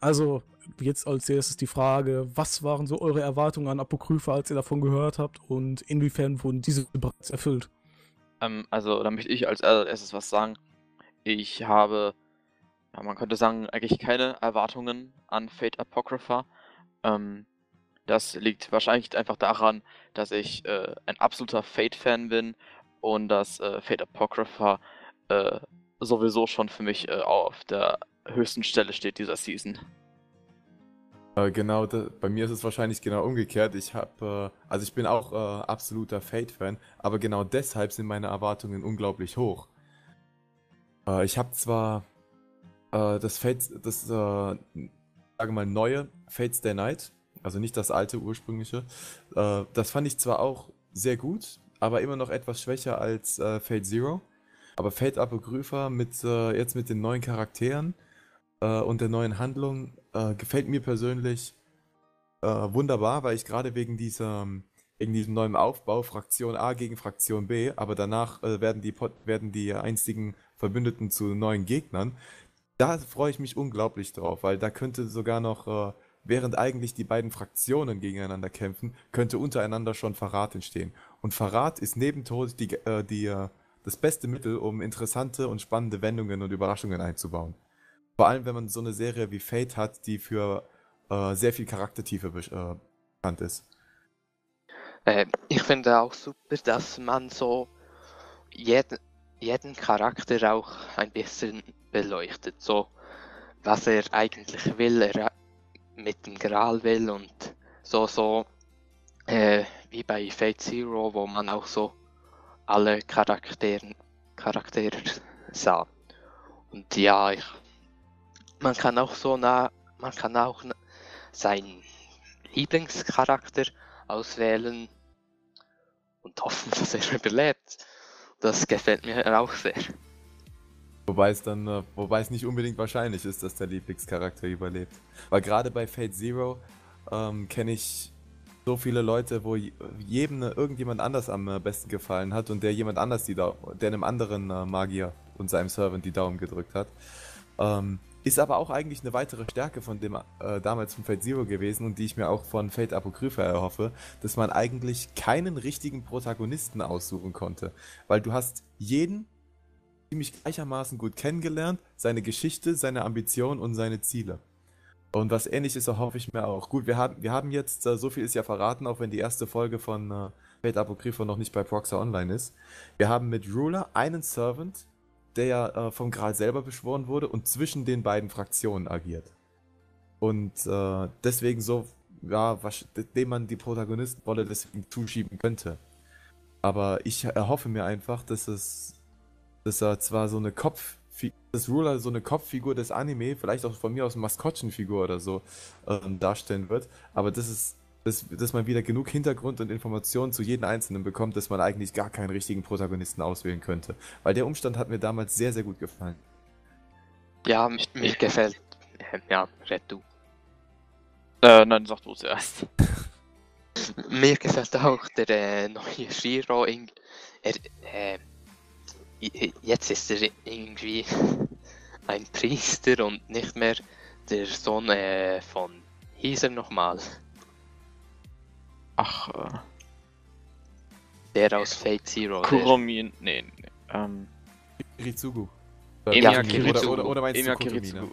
Also jetzt als erstes die Frage, was waren so eure Erwartungen an Apokrypha, als ihr davon gehört habt und inwiefern wurden diese bereits erfüllt? Ähm, also, da möchte ich als erstes was sagen. Ich habe, ja, man könnte sagen, eigentlich keine Erwartungen an Fate Apocrypha. Ähm, das liegt wahrscheinlich einfach daran, dass ich äh, ein absoluter Fate-Fan bin und dass äh, Fate Apocrypha äh, sowieso schon für mich äh, auf der höchsten Stelle steht dieser Season. Äh, genau, da, bei mir ist es wahrscheinlich genau umgekehrt. Ich habe, äh, also ich bin auch absoluter Fate-Fan, aber genau deshalb sind meine Erwartungen unglaublich hoch. Ich habe zwar äh, das Fate, das, äh, sage mal, neue Fate Stay Night, also nicht das alte ursprüngliche, äh, das fand ich zwar auch sehr gut, aber immer noch etwas schwächer als äh, Fate Zero. Aber Fate Apokrypha mit äh, jetzt mit den neuen Charakteren äh, und der neuen Handlung äh, gefällt mir persönlich äh, wunderbar, weil ich gerade wegen dieser wegen diesem neuen Aufbau Fraktion A gegen Fraktion B, aber danach äh, werden die werden die einstigen Verbündeten zu neuen Gegnern. Da freue ich mich unglaublich drauf, weil da könnte sogar noch äh, während eigentlich die beiden Fraktionen gegeneinander kämpfen, könnte untereinander schon Verrat entstehen. Und Verrat ist neben Tod die, äh, die, äh, das beste Mittel, um interessante und spannende Wendungen und Überraschungen einzubauen. Vor allem, wenn man so eine Serie wie Fate hat, die für sehr viel Charaktertiefe be bekannt ist. Äh, ich finde auch super, dass man so jeden, jeden Charakter auch ein bisschen beleuchtet. So, was er eigentlich will, er mit dem Gral will und so, so äh, wie bei Fate Zero, wo man auch so alle Charakteren, Charaktere sah. Und ja, ich man kann auch so nah, man kann auch seinen Lieblingscharakter auswählen und hoffen, dass er überlebt. Das gefällt mir auch sehr. Wobei es dann, äh, wobei es nicht unbedingt wahrscheinlich ist, dass der Lieblingscharakter überlebt. Weil gerade bei Fate Zero ähm, kenne ich so viele Leute, wo jedem irgendjemand anders am äh, besten gefallen hat und der jemand anders die der einem anderen äh, Magier und seinem Servant die Daumen gedrückt hat. Ähm, ist aber auch eigentlich eine weitere Stärke von dem äh, damals von Fate Zero gewesen und die ich mir auch von Fate Apokrypha erhoffe, dass man eigentlich keinen richtigen Protagonisten aussuchen konnte. Weil du hast jeden ziemlich gleichermaßen gut kennengelernt, seine Geschichte, seine Ambitionen und seine Ziele. Und was ähnliches erhoffe ich mir auch. Gut, wir haben, wir haben jetzt, äh, so viel ist ja verraten, auch wenn die erste Folge von äh, Fate Apokrypha noch nicht bei Proxer Online ist. Wir haben mit Ruler einen Servant, der ja äh, vom Gral selber beschworen wurde und zwischen den beiden Fraktionen agiert. Und deswegen so, ja, was, dem man die Protagonistenrolle deswegen zuschieben könnte. Aber ich erhoffe mir einfach, dass es, dass er zwar so eine Kopf, dass Ruler so eine Kopffigur des Anime, vielleicht auch von mir aus eine Maskottchenfigur oder so, äh, darstellen wird, aber das ist dass, dass man wieder genug Hintergrund und Informationen zu jedem Einzelnen bekommt, dass man eigentlich gar keinen richtigen Protagonisten auswählen könnte. Weil der Umstand hat mir damals sehr, sehr gut gefallen. Ja, mir, mir gefällt. Ja, red du. Äh, nein, sag du zuerst. mir gefällt auch der äh, neue Shiro. Er, äh, jetzt ist er irgendwie ein Priester und nicht mehr der Sohn äh, von. Hieß er nochmal? Ach, äh. Der aus Fate Zero. Kuromin. Nee, nee. Ähm. Kiritsugu. Emiya Kiritsugu. Oder, oder meinst Emiya du Kiritsugu.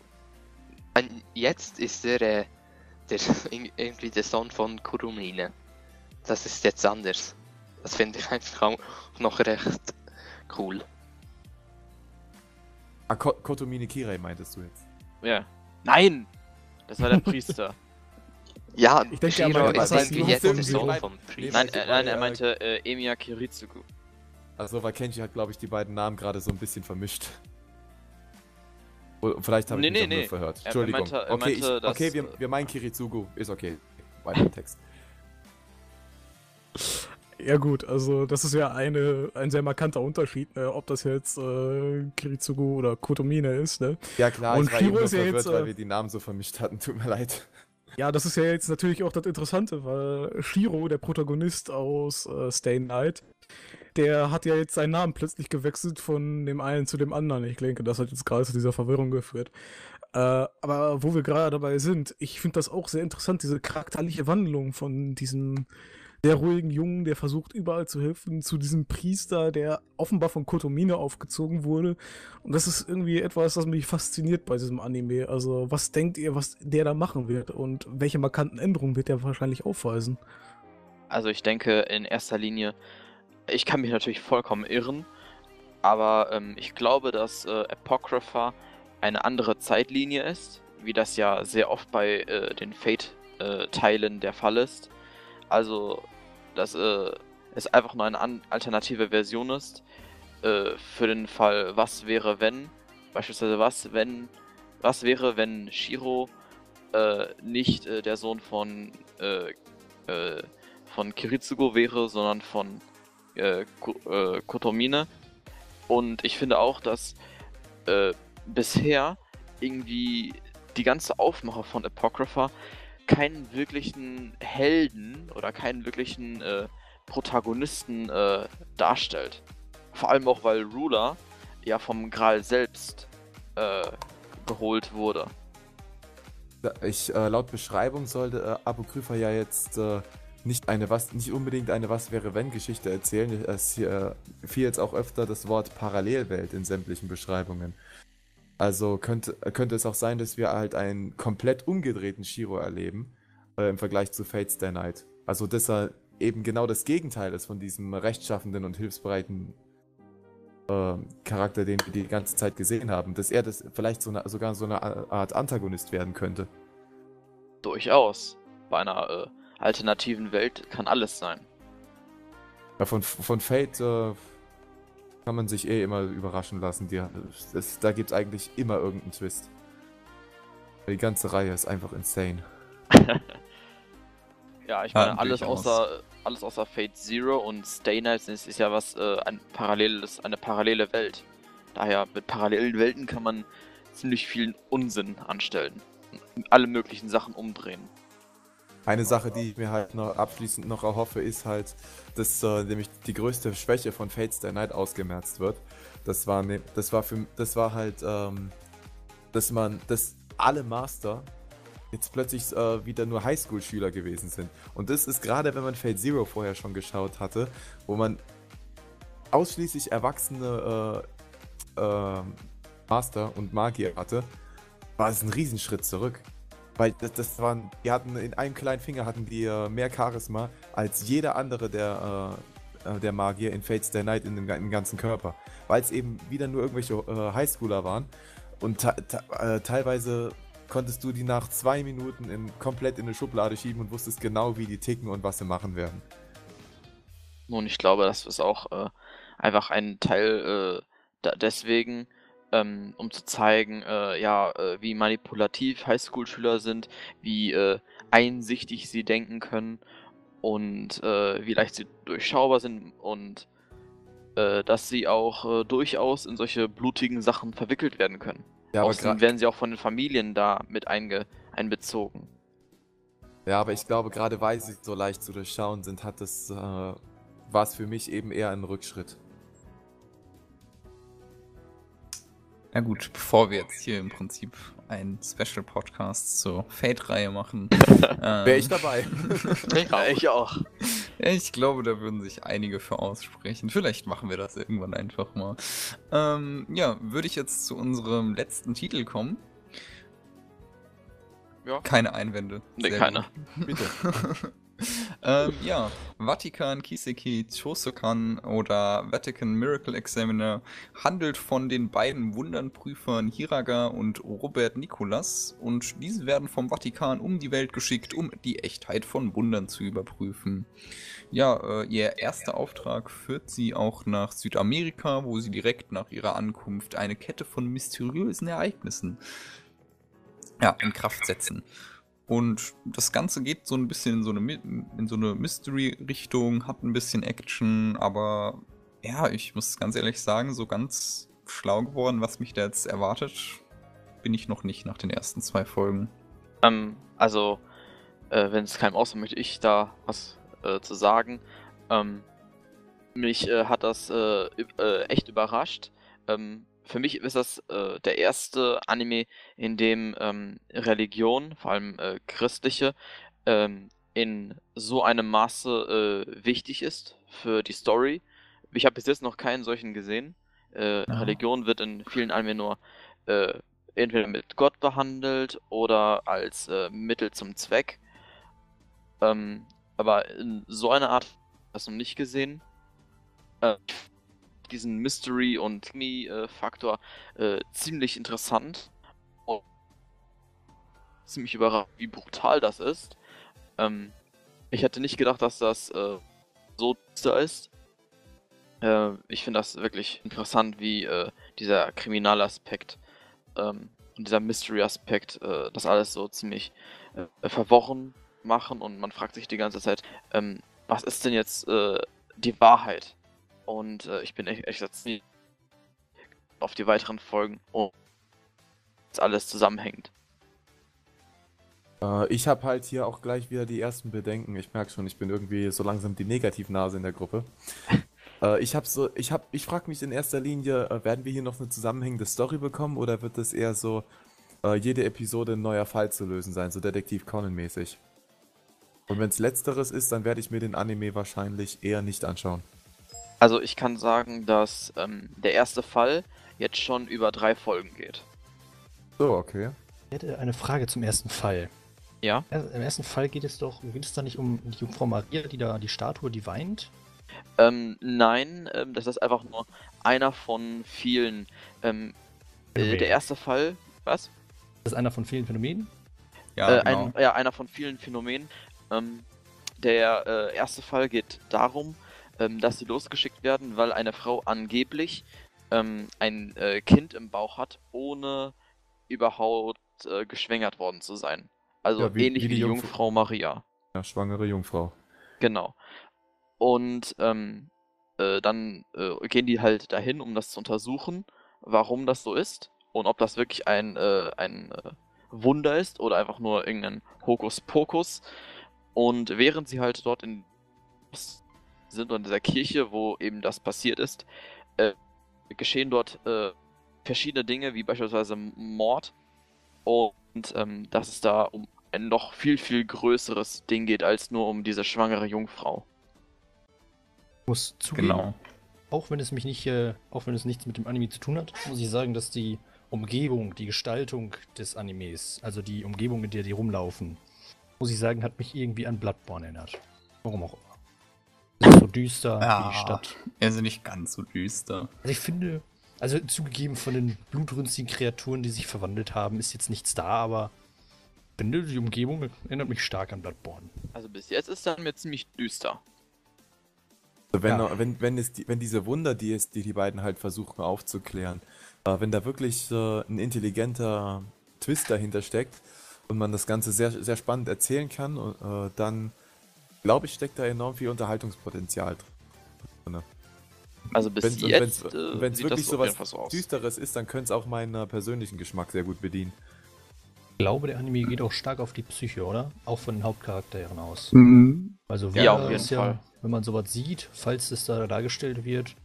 Jetzt ist er äh, der, irgendwie der Sohn von Kurumine. Das ist jetzt anders. Das finde ich einfach auch noch recht cool. Ah, Ko Kotomine Kirei meintest du jetzt? Ja. Nein! Das war der Priester. Ja, Ich denke, Shiro aber ist für Sohn vom Priester. nein, äh, nein, er meinte äh, Emiya Kiritsugu. Also, weil Kenji hat, glaube ich, die beiden Namen gerade so ein bisschen vermischt. Oder vielleicht habe ich Nee, mich nee, auch nur nee. verhört. Er Entschuldigung. meinte- er okay, meinte, ich, dass- okay wir, wir meinen Kiritsugu. Ist okay. Weiter im Text. Ja gut, also das ist ja eine, ein sehr markanter Unterschied, ne? ob das jetzt äh, Kiritsugu oder Kotomine ist. Ne? Ja klar, Und ich war nur ist ja verwirrt, jetzt, weil äh, wir die Namen so vermischt hatten. Tut mir leid. Ja, das ist ja jetzt natürlich auch das Interessante, weil Shiro, der Protagonist aus äh, Stay Night, der hat ja jetzt seinen Namen plötzlich gewechselt von dem einen zu dem anderen. Ich denke, das hat jetzt gerade zu dieser Verwirrung geführt. Äh, aber wo wir gerade dabei sind, ich finde das auch sehr interessant, diese charakterliche Wandlung von diesem sehr ruhigen Jungen, der versucht überall zu helfen, zu diesem Priester, der offenbar von Kotomine aufgezogen wurde. Und das ist irgendwie etwas, was mich fasziniert bei diesem Anime. Also, was denkt ihr, was der da machen wird und welche markanten Änderungen wird er wahrscheinlich aufweisen? Also ich denke in erster Linie, ich kann mich natürlich vollkommen irren, aber ähm, ich glaube, dass äh, Apocrypha eine andere Zeitlinie ist wie das ja sehr oft bei äh, den Fate-Teilen der Fall ist. Also, dass äh, es einfach nur eine an alternative Version ist äh, für den Fall, was wäre wenn, beispielsweise was wenn, was wäre wenn Shiro äh, nicht äh, der Sohn von äh, äh, von Kiritsugo wäre, sondern von Kotomine. Und ich finde auch, dass bisher irgendwie die ganze Aufmache von Apocrypha keinen wirklichen Helden oder keinen wirklichen äh, Protagonisten äh, darstellt. Vor allem auch, weil Ruler ja vom Gral selbst äh, geholt wurde. Ich, äh, laut Beschreibung sollte äh, Apokrypha ja jetzt äh, nicht eine was, nicht unbedingt eine Was wäre wenn Geschichte erzählen. Es hier, fiel jetzt auch öfter das Wort Parallelwelt in sämtlichen Beschreibungen. Also könnte, könnte es auch sein, dass wir halt einen komplett umgedrehten Shiro erleben äh, im Vergleich zu Fates Day Night. Also dass er eben genau das Gegenteil ist von diesem rechtschaffenden und hilfsbereiten äh, Charakter, den wir die ganze Zeit gesehen haben. Dass er das vielleicht so eine, sogar so eine Art Antagonist werden könnte. Durchaus. Bei einer äh, alternativen Welt kann alles sein. Ja, von, von Fate äh, kann man sich eh immer überraschen lassen. Die, das, da gibt es eigentlich immer irgendeinen Twist. Die ganze Reihe ist einfach insane. ja, ich meine, alles außer, alles außer Fate Zero und Stay Night ist, ist ja was, äh, ein paralleles, eine parallele Welt. Daher, mit parallelen Welten kann man ziemlich vielen Unsinn anstellen. Alle möglichen Sachen umdrehen. Eine Sache, die ich mir halt noch abschließend noch erhoffe, ist halt, dass äh, nämlich die größte Schwäche von Fates Day Night ausgemerzt wird. Das war, ne, das war für, das war halt, ähm, dass man, dass alle Master jetzt plötzlich äh, wieder nur Highschool-Schüler gewesen sind. Und das ist gerade, wenn man Fate Zero vorher schon geschaut hatte, wo man ausschließlich erwachsene äh, äh, Master und Magier hatte, war es ein Riesenschritt zurück. Weil das, das waren, die hatten in einem kleinen Finger hatten die äh, mehr Charisma als jeder andere der, äh, äh der Magier in Fates Day Night in dem, im ganzen Körper. Weil es eben wieder nur irgendwelche äh, Highschooler waren. Und äh, teilweise konntest du die nach zwei Minuten in, komplett in eine Schublade schieben und wusstest genau, wie die ticken und was sie machen werden. Und ich glaube, das ist auch äh, einfach ein Teil deswegen, ähm, um zu zeigen, äh, ja, äh, wie manipulativ Highschool-Schüler sind, wie äh, einsichtig sie denken können und äh, wie leicht sie durchschaubar sind und äh, dass sie auch äh, durchaus in solche blutigen Sachen verwickelt werden können. Ja, aber Außerdem werden sie auch von den Familien da mit einge einbezogen. Ja, aber ich glaube, gerade weil sie so leicht zu durchschauen sind, hat das, war es für mich eben eher ein Rückschritt. Na gut, bevor wir jetzt hier im Prinzip einen Special Podcast zur Fate-Reihe machen. ähm, Wäre ich dabei. ich, auch. ich auch. Ich glaube, da würden sich einige für aussprechen. Vielleicht machen wir das irgendwann einfach mal. Ähm, ja, würde ich jetzt zu unserem letzten Titel kommen. Ja. Keine Einwände. Nee, keine. Bitte. ähm, ja, Vatikan Kiseki Chosokan oder Vatican Miracle Examiner handelt von den beiden Wundernprüfern Hiraga und Robert Nicolas und diese werden vom Vatikan um die Welt geschickt, um die Echtheit von Wundern zu überprüfen. Ja, äh, ihr erster Auftrag führt sie auch nach Südamerika, wo sie direkt nach ihrer Ankunft eine Kette von mysteriösen Ereignissen ja, in Kraft setzen. Und das Ganze geht so ein bisschen in so eine, in so eine Mystery-Richtung, hat ein bisschen Action, aber ja, ich muss ganz ehrlich sagen, so ganz schlau geworden, was mich da jetzt erwartet, bin ich noch nicht nach den ersten zwei Folgen. Ähm, also, äh, wenn es keinem außer möchte ich da was äh, zu sagen. Ähm, mich äh, hat das äh, äh, echt überrascht. Ähm, für mich ist das äh, der erste Anime, in dem ähm, Religion, vor allem äh, christliche, ähm, in so einem Maße äh, wichtig ist für die Story. Ich habe bis jetzt noch keinen solchen gesehen. Äh, Religion wird in vielen Anime nur äh, entweder mit Gott behandelt oder als äh, Mittel zum Zweck. Ähm, aber in so einer Art ich das noch nicht gesehen. Äh, diesen Mystery- und Krimi-Faktor äh, ziemlich interessant. ziemlich überrascht, wie brutal das ist. Ähm, ich hätte nicht gedacht, dass das äh, so ist. Äh, ich finde das wirklich interessant, wie äh, dieser Kriminalaspekt ähm, und dieser Mystery-Aspekt äh, das alles so ziemlich äh, verworren machen und man fragt sich die ganze Zeit, ähm, was ist denn jetzt die Wahrheit? Und äh, ich bin echt, echt jetzt auf die weiteren Folgen und das alles zusammenhängt. Äh, ich habe halt hier auch gleich wieder die ersten Bedenken. Ich merke schon, ich bin irgendwie so langsam die Negativnase in der Gruppe. äh, ich habe so, ich habe, ich frage mich in erster Linie, äh, werden wir hier noch eine zusammenhängende Story bekommen oder wird es eher so äh, jede Episode ein neuer Fall zu lösen sein, so Detektiv Conan mäßig? Und wenn es letzteres ist, dann werde ich mir den Anime wahrscheinlich eher nicht anschauen. Also ich kann sagen, dass ähm, der erste Fall jetzt schon über drei Folgen geht. So, okay. Ich hätte eine Frage zum ersten Fall. Ja. Im ersten Fall geht es doch, geht es da nicht um die Jungfrau Maria, die da die Statue, die weint? Ähm, nein, ähm, das ist einfach nur einer von vielen. Ähm, äh, der erste Fall, was? Das ist einer von vielen Phänomenen? Ja, äh, genau. ein, ja einer von vielen Phänomenen. Ähm, der äh, erste Fall geht darum, ähm, dass sie losgeschickt werden, weil eine Frau angeblich ähm, ein äh, Kind im Bauch hat, ohne überhaupt äh, geschwängert worden zu sein. Also ja, wie, ähnlich wie die, wie die Jungfrau, Jungfrau Maria. Ja, schwangere Jungfrau. Genau. Und ähm, äh, dann äh, gehen die halt dahin, um das zu untersuchen, warum das so ist und ob das wirklich ein, äh, ein äh, Wunder ist oder einfach nur irgendein Hokuspokus. Und während sie halt dort in sind in dieser Kirche, wo eben das passiert ist, äh, geschehen dort äh, verschiedene Dinge, wie beispielsweise Mord. Und ähm, dass es da um ein noch viel, viel größeres Ding geht, als nur um diese schwangere Jungfrau. Ich muss zugeben, genau. auch wenn es mich nicht, äh, auch wenn es nichts mit dem Anime zu tun hat, muss ich sagen, dass die Umgebung, die Gestaltung des Animes, also die Umgebung, in der die rumlaufen, muss ich sagen, hat mich irgendwie an Bloodborne erinnert. Warum auch immer. So düster, ja, die Stadt. Also nicht ganz so düster. Also ich finde, also zugegeben von den blutrünstigen Kreaturen, die sich verwandelt haben, ist jetzt nichts da, aber finde, die Umgebung erinnert mich stark an Bloodborne. Also bis jetzt ist dann mir ziemlich düster. Also wenn, ja. wenn, wenn, es die, wenn diese Wunder, die, es, die die beiden halt versuchen aufzuklären, äh, wenn da wirklich äh, ein intelligenter Twist dahinter steckt und man das Ganze sehr, sehr spannend erzählen kann, äh, dann glaube ich, steckt da enorm viel Unterhaltungspotenzial drin. Also bis wenn's, jetzt Wenn es äh, wirklich so was so Düsteres ist, dann könnte es auch meinen persönlichen Geschmack sehr gut bedienen. Ich glaube, der Anime geht auch stark auf die Psyche, oder? Auch von den Hauptcharakteren aus. Mhm. Also ja, auf jeden Fall. Ja, wenn man sowas sieht, falls es da dargestellt wird,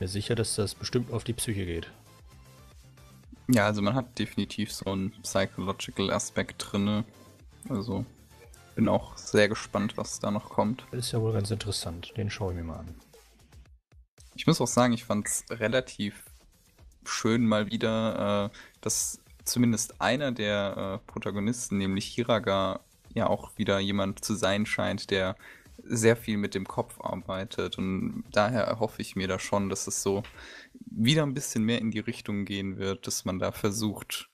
mir sicher, dass das bestimmt auf die Psyche geht. Ja, also man hat definitiv so einen psychological Aspekt drin. Also bin auch sehr gespannt, was da noch kommt. Das ist ja wohl ganz interessant. Den schaue ich mir mal an. Ich muss auch sagen, ich fand es relativ schön mal wieder, äh, dass zumindest einer der äh, Protagonisten, nämlich Hiraga, ja auch wieder jemand zu sein scheint, der sehr viel mit dem Kopf arbeitet. Und daher hoffe ich mir da schon, dass es so wieder ein bisschen mehr in die Richtung gehen wird, dass man da versucht,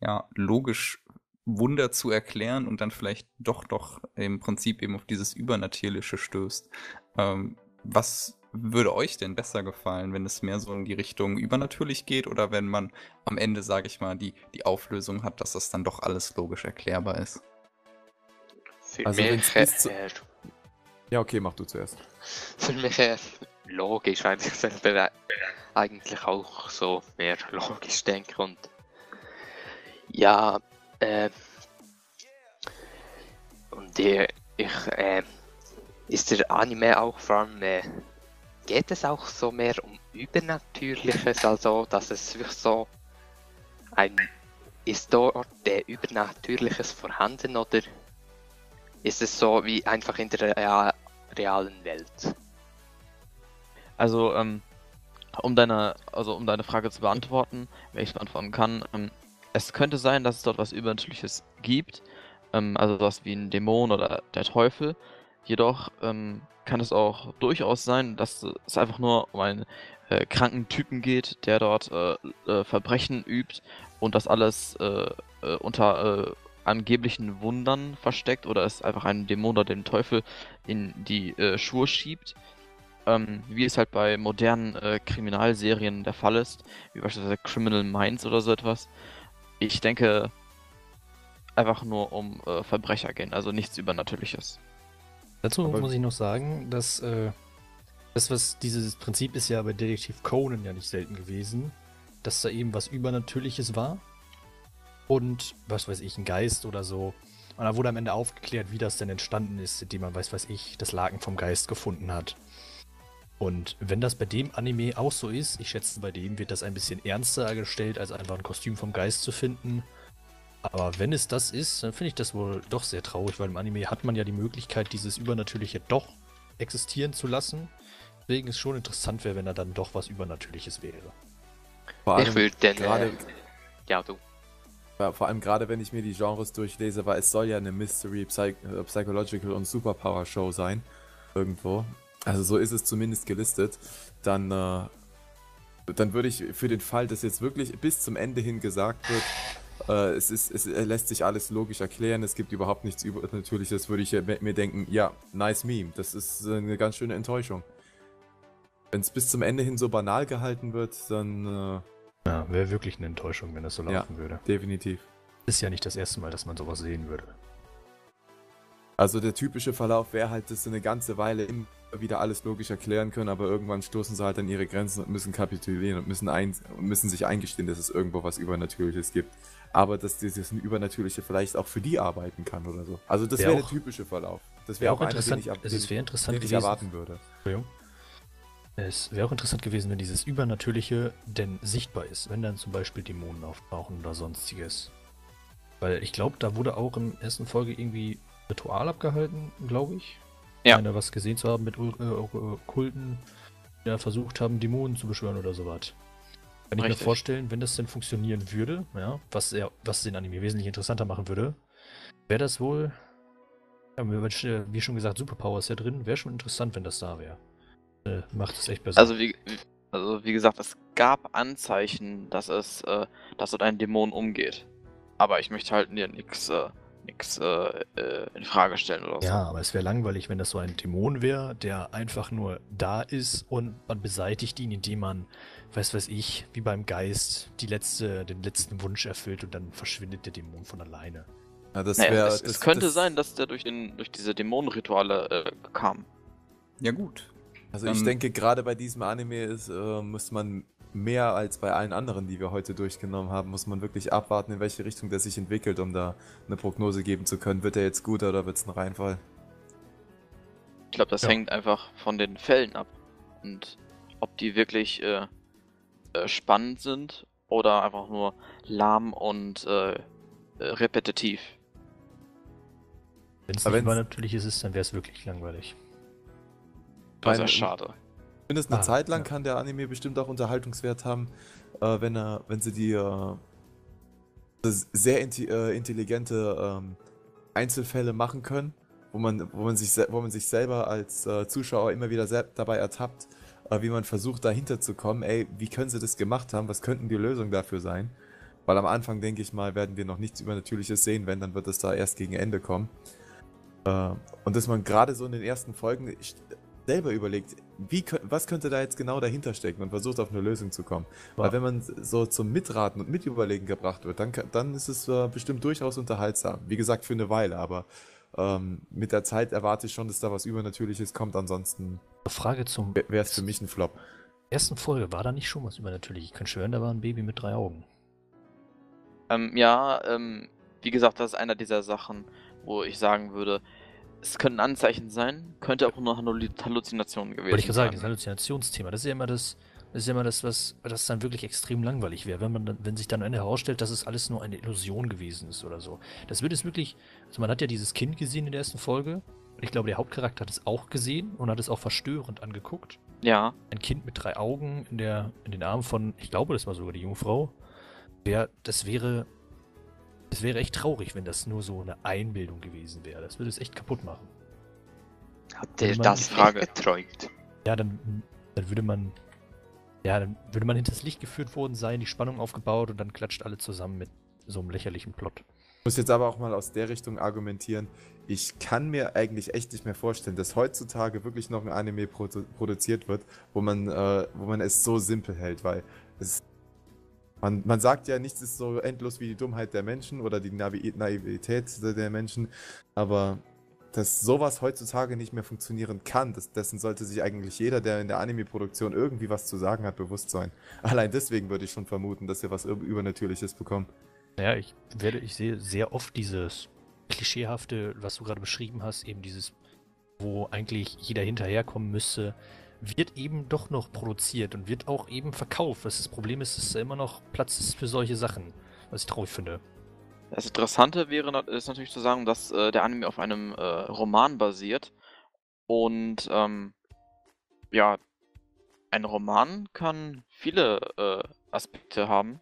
ja, logisch Wunder zu erklären und dann vielleicht doch doch im Prinzip eben auf dieses Übernatürliche stößt. Ähm, was würde euch denn besser gefallen, wenn es mehr so in die Richtung übernatürlich geht oder wenn man am Ende, sage ich mal, die, die Auflösung hat, dass das dann doch alles logisch erklärbar ist? Für also mich ist äh, Ja, okay, mach du zuerst. Für mich eher logisch, weil ich selber eigentlich auch so mehr logisch denke und ja, äh, und der, ich, äh, ist der Anime auch von, äh, geht es auch so mehr um Übernatürliches, also dass es wirklich so ein, ist dort der Übernatürliches vorhanden oder ist es so wie einfach in der real, realen Welt? Also, ähm, um deine, also um deine Frage zu beantworten, wenn ich es beantworten kann, ähm, es könnte sein, dass es dort was Übernatürliches gibt, ähm, also was wie ein Dämon oder der Teufel. Jedoch ähm, kann es auch durchaus sein, dass es einfach nur um einen äh, kranken Typen geht, der dort äh, äh, Verbrechen übt und das alles äh, äh, unter angeblichen Wundern versteckt oder ist einfach ein Dämon oder den Teufel in die äh, Schuhe schiebt. Ähm, wie es halt bei modernen äh, Kriminalserien der Fall ist, wie beispielsweise Criminal Minds oder so etwas. Ich denke, einfach nur um äh, Verbrecher gehen, also nichts Übernatürliches. Dazu Aber- muss ich noch sagen, dass äh, das, was dieses Prinzip ist ja bei Detektiv Conan ja nicht selten gewesen, dass da eben was Übernatürliches war und was weiß ich, ein Geist oder so. Und da wurde am Ende aufgeklärt, wie das denn entstanden ist, indem man, weiß weiß ich, das Laken vom Geist gefunden hat. Und wenn das bei dem Anime auch so ist, ich schätze, bei dem wird das ein bisschen ernster dargestellt, als einfach ein Kostüm vom Geist zu finden. Aber wenn es das ist, dann finde ich das wohl doch sehr traurig, weil im Anime hat man ja die Möglichkeit, dieses Übernatürliche doch existieren zu lassen. Deswegen ist schon interessant wäre, wenn er dann doch was Übernatürliches wäre. Vor Ich würde den. gerade, Äh, ja, du. ja, vor allem gerade, wenn ich mir die Genres durchlese, weil es soll ja eine Mystery, Psych äh, Psychological und Superpower Show sein. Irgendwo. Also so ist es zumindest gelistet. Dann, äh, dann würde ich für den Fall, dass jetzt wirklich bis zum Ende hin gesagt wird, äh, es, ist, es lässt sich alles logisch erklären, es gibt überhaupt nichts Übernatürliches, würde ich ja mir denken, ja, nice Meme. Das ist äh, eine ganz schöne Enttäuschung. Wenn es bis zum Ende hin so banal gehalten wird, dann äh, Ja, wäre wirklich eine Enttäuschung, wenn das so Ja. laufen würde. definitiv. Ist ja nicht das erste Mal, dass man sowas sehen würde. Also der typische Verlauf wäre halt, dass sie eine ganze Weile immer wieder alles logisch erklären können, aber irgendwann stoßen sie halt an ihre Grenzen und müssen kapitulieren und müssen, ein, müssen sich eingestehen, dass es irgendwo was Übernatürliches gibt. Aber dass dieses Übernatürliche vielleicht auch für die arbeiten kann oder so. Also das Wär wäre der auch- typische Verlauf. Das Wäre wäre auch auch einer, den interessant, ich, es wäre interessant den ich gewesen. erwarten würde. Es wäre auch interessant gewesen, wenn dieses Übernatürliche denn sichtbar ist, wenn dann zum Beispiel Dämonen auftauchen oder sonstiges. Weil ich glaube, da wurde auch in der ersten Folge irgendwie Ritual abgehalten, glaube ich. Ja. Einer was gesehen zu haben mit Ul- äh, äh, Kulten, die da versucht haben, Dämonen zu beschwören oder sowas. Kann ich Richtig. mir vorstellen, wenn das denn funktionieren würde, ja, was, er, was den Anime wesentlich interessanter machen würde, wäre das wohl, ja, wie schon gesagt, Superpower ist ja drin, wäre schon interessant, wenn das da wäre. Äh, macht es echt besser. Also wie, also wie gesagt, es gab Anzeichen, dass es, äh, dass dort ein Dämon umgeht. Aber ich möchte halt dir nix, äh, nix äh, äh, in Frage stellen oder so. Ja, aber es wäre langweilig, wenn das so ein Dämon wäre, der einfach nur da ist und man beseitigt ihn, indem man, weiß weiß ich, wie beim Geist, die letzte, den letzten Wunsch erfüllt und dann verschwindet der Dämon von alleine. Ja, das Naja, wär, es, das, es könnte das, sein, dass der durch, den, durch diese Dämonenrituale äh, kam. Ja, gut. Also ich Ähm, denke, gerade bei diesem Anime ist, äh, muss man mehr als bei allen anderen, die wir heute durchgenommen haben, muss man wirklich abwarten, in welche Richtung der sich entwickelt, um da eine Prognose geben zu können. Wird er jetzt gut oder wird es ein Reinfall? Ich glaube, das Ja. hängt einfach von den Fällen ab. Und ob die wirklich äh, äh, spannend sind oder einfach nur lahm und äh, äh, repetitiv. Wenn es Aber nicht wenn's- übernatürliches ist, dann wäre es wirklich langweilig. Das ist ja schade. Zumindest eine Ah, Zeit lang ja. kann der Anime bestimmt auch Unterhaltungswert haben, äh, wenn er, wenn sie die äh, sehr inti äh, intelligente ähm, Einzelfälle machen können, wo man, wo man sich, se- wo man sich selber als äh, Zuschauer immer wieder dabei ertappt, äh, wie man versucht dahinter zu kommen. Ey, wie können sie das gemacht haben? Was könnten die Lösungen dafür sein? Weil am Anfang denke ich mal, werden wir noch nichts Übernatürliches sehen, wenn dann wird es da erst gegen Ende kommen. Äh, und dass man gerade so in den ersten Folgen selber überlegt, wie, was könnte da jetzt genau dahinter stecken und versucht auf eine Lösung zu kommen. Ja. Weil wenn man so zum Mitraten und Mitüberlegen gebracht wird, dann, dann ist es äh, bestimmt durchaus unterhaltsam. Wie gesagt, für eine Weile, aber ähm, mit der Zeit erwarte ich schon, dass da was Übernatürliches kommt, ansonsten Frage zum wäre es für mich ein Flop. ersten Folge. War da nicht schon was übernatürlich? Ich kann schwören, da war ein Baby mit drei Augen. Ähm, ja, ähm, wie gesagt, das ist einer dieser Sachen, wo ich sagen würde, es könnten Anzeichen sein, könnte auch nur Hallu- Halluzinationen gewesen Wollte ich gerade sagen, das sein. Halluzinationsthema, das ist ja immer das, das ist ja immer das, was das dann wirklich extrem langweilig wäre, wenn man dann, wenn sich dann am Ende herausstellt, dass es alles nur eine Illusion gewesen ist oder so. Das würde es wirklich, also man hat ja dieses Kind gesehen in der ersten Folge. Und ich glaube, der Hauptcharakter hat es auch gesehen und hat es auch verstörend angeguckt. Ja, Ein Kind mit drei Augen in der, in den Armen von, ich glaube, das war sogar die Jungfrau. Wär, das wäre, das wäre echt traurig, wenn das nur so eine Einbildung gewesen wäre. Das würde es echt kaputt machen. Habt ihr das Frage- geträumt? Ja, dann, dann würde man. Ja, dann würde man hinters Licht geführt worden sein, die Spannung aufgebaut und dann klatscht alle zusammen mit so einem lächerlichen Plot. muss jetzt aber auch mal aus der Richtung argumentieren. Ich kann mir eigentlich echt nicht mehr vorstellen, dass heutzutage wirklich noch ein Anime produ produziert wird, wo man, äh, wo man es so simpel hält, weil es, man, man sagt ja, nichts ist so endlos wie die Dummheit der Menschen oder die Naivität der Menschen, aber dass sowas heutzutage nicht mehr funktionieren kann, das, dessen sollte sich eigentlich jeder, der in der Anime-Produktion irgendwie was zu sagen hat, bewusst sein. Allein deswegen würde ich schon vermuten, dass wir was Übernatürliches bekommen. Ja, ich werde, ich sehe sehr oft dieses klischeehafte, was du gerade beschrieben hast, eben dieses, wo eigentlich jeder hinterherkommen müsste, wird eben doch noch produziert und wird auch eben verkauft. Was das Problem ist, dass da immer noch Platz ist für solche Sachen, was ich traurig finde. Das Interessante wäre ist natürlich zu sagen, dass äh, der Anime auf einem äh, Roman basiert. Und ähm, ja, ein Roman kann viele äh, Aspekte haben.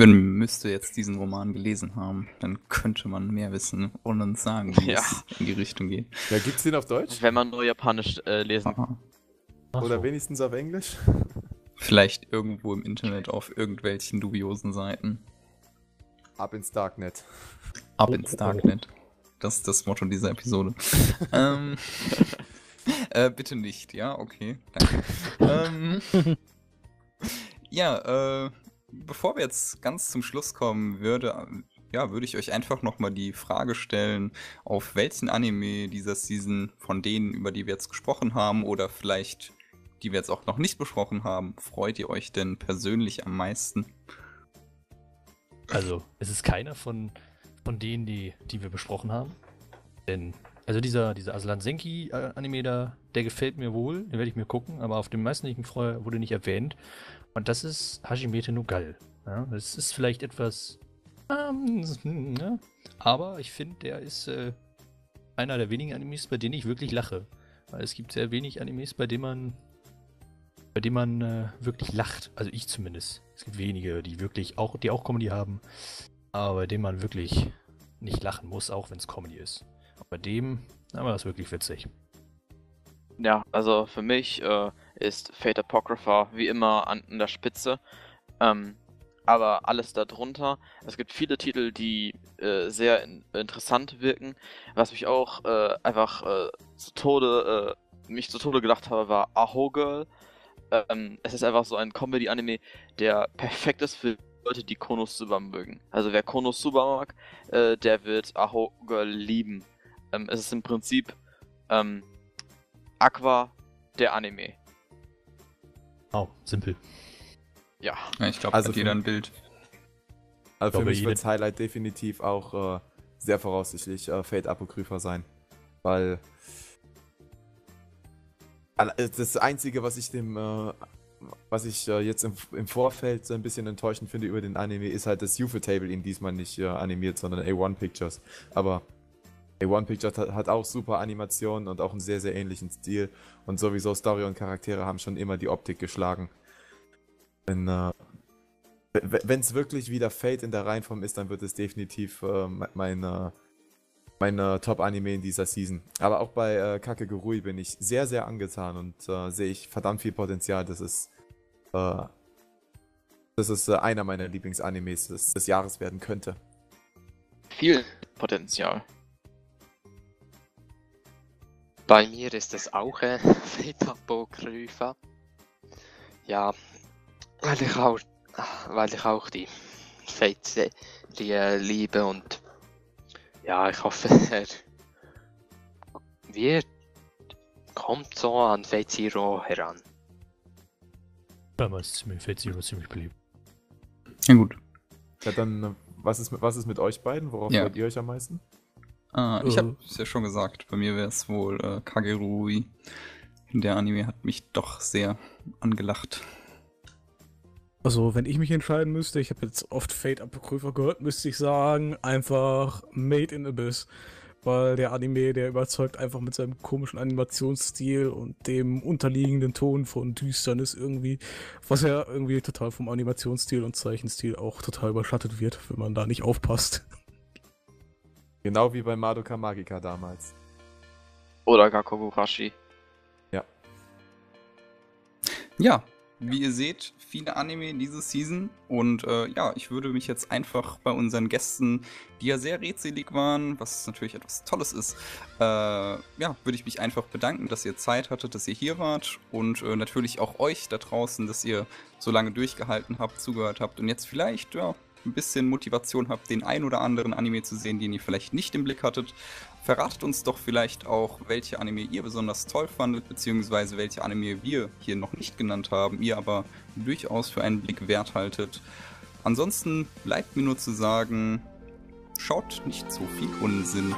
Man müsste jetzt diesen Roman gelesen haben, dann könnte man mehr wissen und uns sagen, wie Ja. es in die Richtung geht. Ja, gibt's den auf Deutsch? Wenn man nur Japanisch äh, lesen. Ach Oder so. wenigstens auf Englisch? Vielleicht irgendwo im Internet auf irgendwelchen dubiosen Seiten. Ab ins Darknet. Ab ins Darknet. Das ist das Motto dieser Episode. ähm, äh, bitte nicht, ja, okay. Danke. ähm, ja, äh, bevor wir jetzt ganz zum Schluss kommen, würde, ja, würde ich euch einfach nochmal die Frage stellen, auf welchen Anime dieser Season von denen, über die wir jetzt gesprochen haben, oder vielleicht die wir jetzt auch noch nicht besprochen haben, freut ihr euch denn persönlich am meisten? Also, es ist keiner von, von denen, die, die wir besprochen haben. Denn, also dieser, dieser Aslan Senki-Anime da, der gefällt mir wohl, den werde ich mir gucken, aber auf dem meisten, den ich mich freue, wurde nicht erwähnt. Und das ist Hajimete no Gal. Ja, das ist vielleicht etwas. Ähm, ja, aber ich finde, der ist äh, einer der wenigen Animes, bei denen ich wirklich lache. Weil es gibt sehr wenig Animes, bei denen man bei dem man äh, wirklich lacht. Also ich zumindest. Es gibt wenige, die wirklich auch, die auch Comedy haben, aber bei dem man wirklich nicht lachen muss, auch wenn es Comedy ist. Und bei dem war das wirklich witzig. Ja, also für mich äh, ist Fate Apocrypha wie immer an, an der Spitze. Ähm, aber alles darunter. Es gibt viele Titel, die äh, sehr in, interessant wirken. Was mich auch äh, einfach äh, zu Tode, äh, mich zu Tode gedacht habe, war Aho Girl. Ähm, es ist einfach so ein Comedy-Anime, der perfekt ist für Leute, die Konosuba mögen. Also wer Konosuba mag, äh, der wird Aho Girl lieben. Ähm, es ist im Prinzip ähm, Aqua der Anime. Oh, simpel. Ja. Ja, ich glaube, Also hat jeder für- ein Bild. Also für mich wird Highlight definitiv auch äh, sehr voraussichtlich äh, Fate Apocrypha sein. Weil äh, das Einzige, was ich dem, äh, was ich äh, jetzt im, im Vorfeld so ein bisschen enttäuschend finde über den Anime, ist halt, dass Table ihn diesmal nicht äh, animiert, sondern A1 Pictures. Aber A1 Pictures hat, hat auch super Animationen und auch einen sehr, sehr ähnlichen Stil. Und sowieso Story und Charaktere haben schon immer die Optik geschlagen. Wenn äh, es wirklich wieder Fate in der Reihenform ist, dann wird es definitiv äh, me- meine, meine Top-Anime in dieser Season. Aber auch bei äh, Kakegurui bin ich sehr, sehr angetan und äh, sehe ich verdammt viel Potenzial, dass es, äh, dass es äh, einer meiner Lieblingsanimes des, des Jahres werden könnte. Viel Potenzial. Bei mir ist es auch äh, Fate Apocrypha. Ja, weil ich auch, weil ich auch die Fate-Serie liebe und ja, ich hoffe, er wird, kommt so an Fate Zero heran. Damals ist mir Fate Zero ziemlich beliebt. Ja, gut. Ja, dann, äh, was ist, mit- was ist mit euch beiden? Worauf Ja. freut ihr euch am meisten? Ah, ich Äh. habe es ja schon gesagt, bei mir wäre es wohl äh, Kagerui. Der Anime hat mich doch sehr angelacht. Also, wenn ich mich entscheiden müsste, ich habe jetzt oft Fate Apocrypha gehört, müsste ich sagen, einfach Made in Abyss. Weil der Anime, der überzeugt einfach mit seinem komischen Animationsstil und dem unterliegenden Ton von Düsternis irgendwie, was ja irgendwie total vom Animationsstil und Zeichenstil auch total überschattet wird, wenn man da nicht aufpasst. Genau wie bei Madoka Magica damals. Oder Gakogurashi. Ja, wie ihr seht, viele Anime diese Season. Und äh, ja, ich würde mich jetzt einfach bei unseren Gästen, die ja sehr rätselig waren, was natürlich etwas Tolles ist, äh, ja, würde ich mich einfach bedanken, dass ihr Zeit hattet, dass ihr hier wart. Und äh, natürlich auch euch da draußen, dass ihr so lange durchgehalten habt, zugehört habt und jetzt vielleicht, ja, ein bisschen Motivation habt, den ein oder anderen Anime zu sehen, den ihr vielleicht nicht im Blick hattet. Verratet uns doch vielleicht auch, welche Anime ihr besonders toll fandet, beziehungsweise welche Anime wir hier noch nicht genannt haben, ihr aber durchaus für einen Blick wert haltet. Ansonsten bleibt mir nur zu sagen, schaut nicht so viel Unsinn.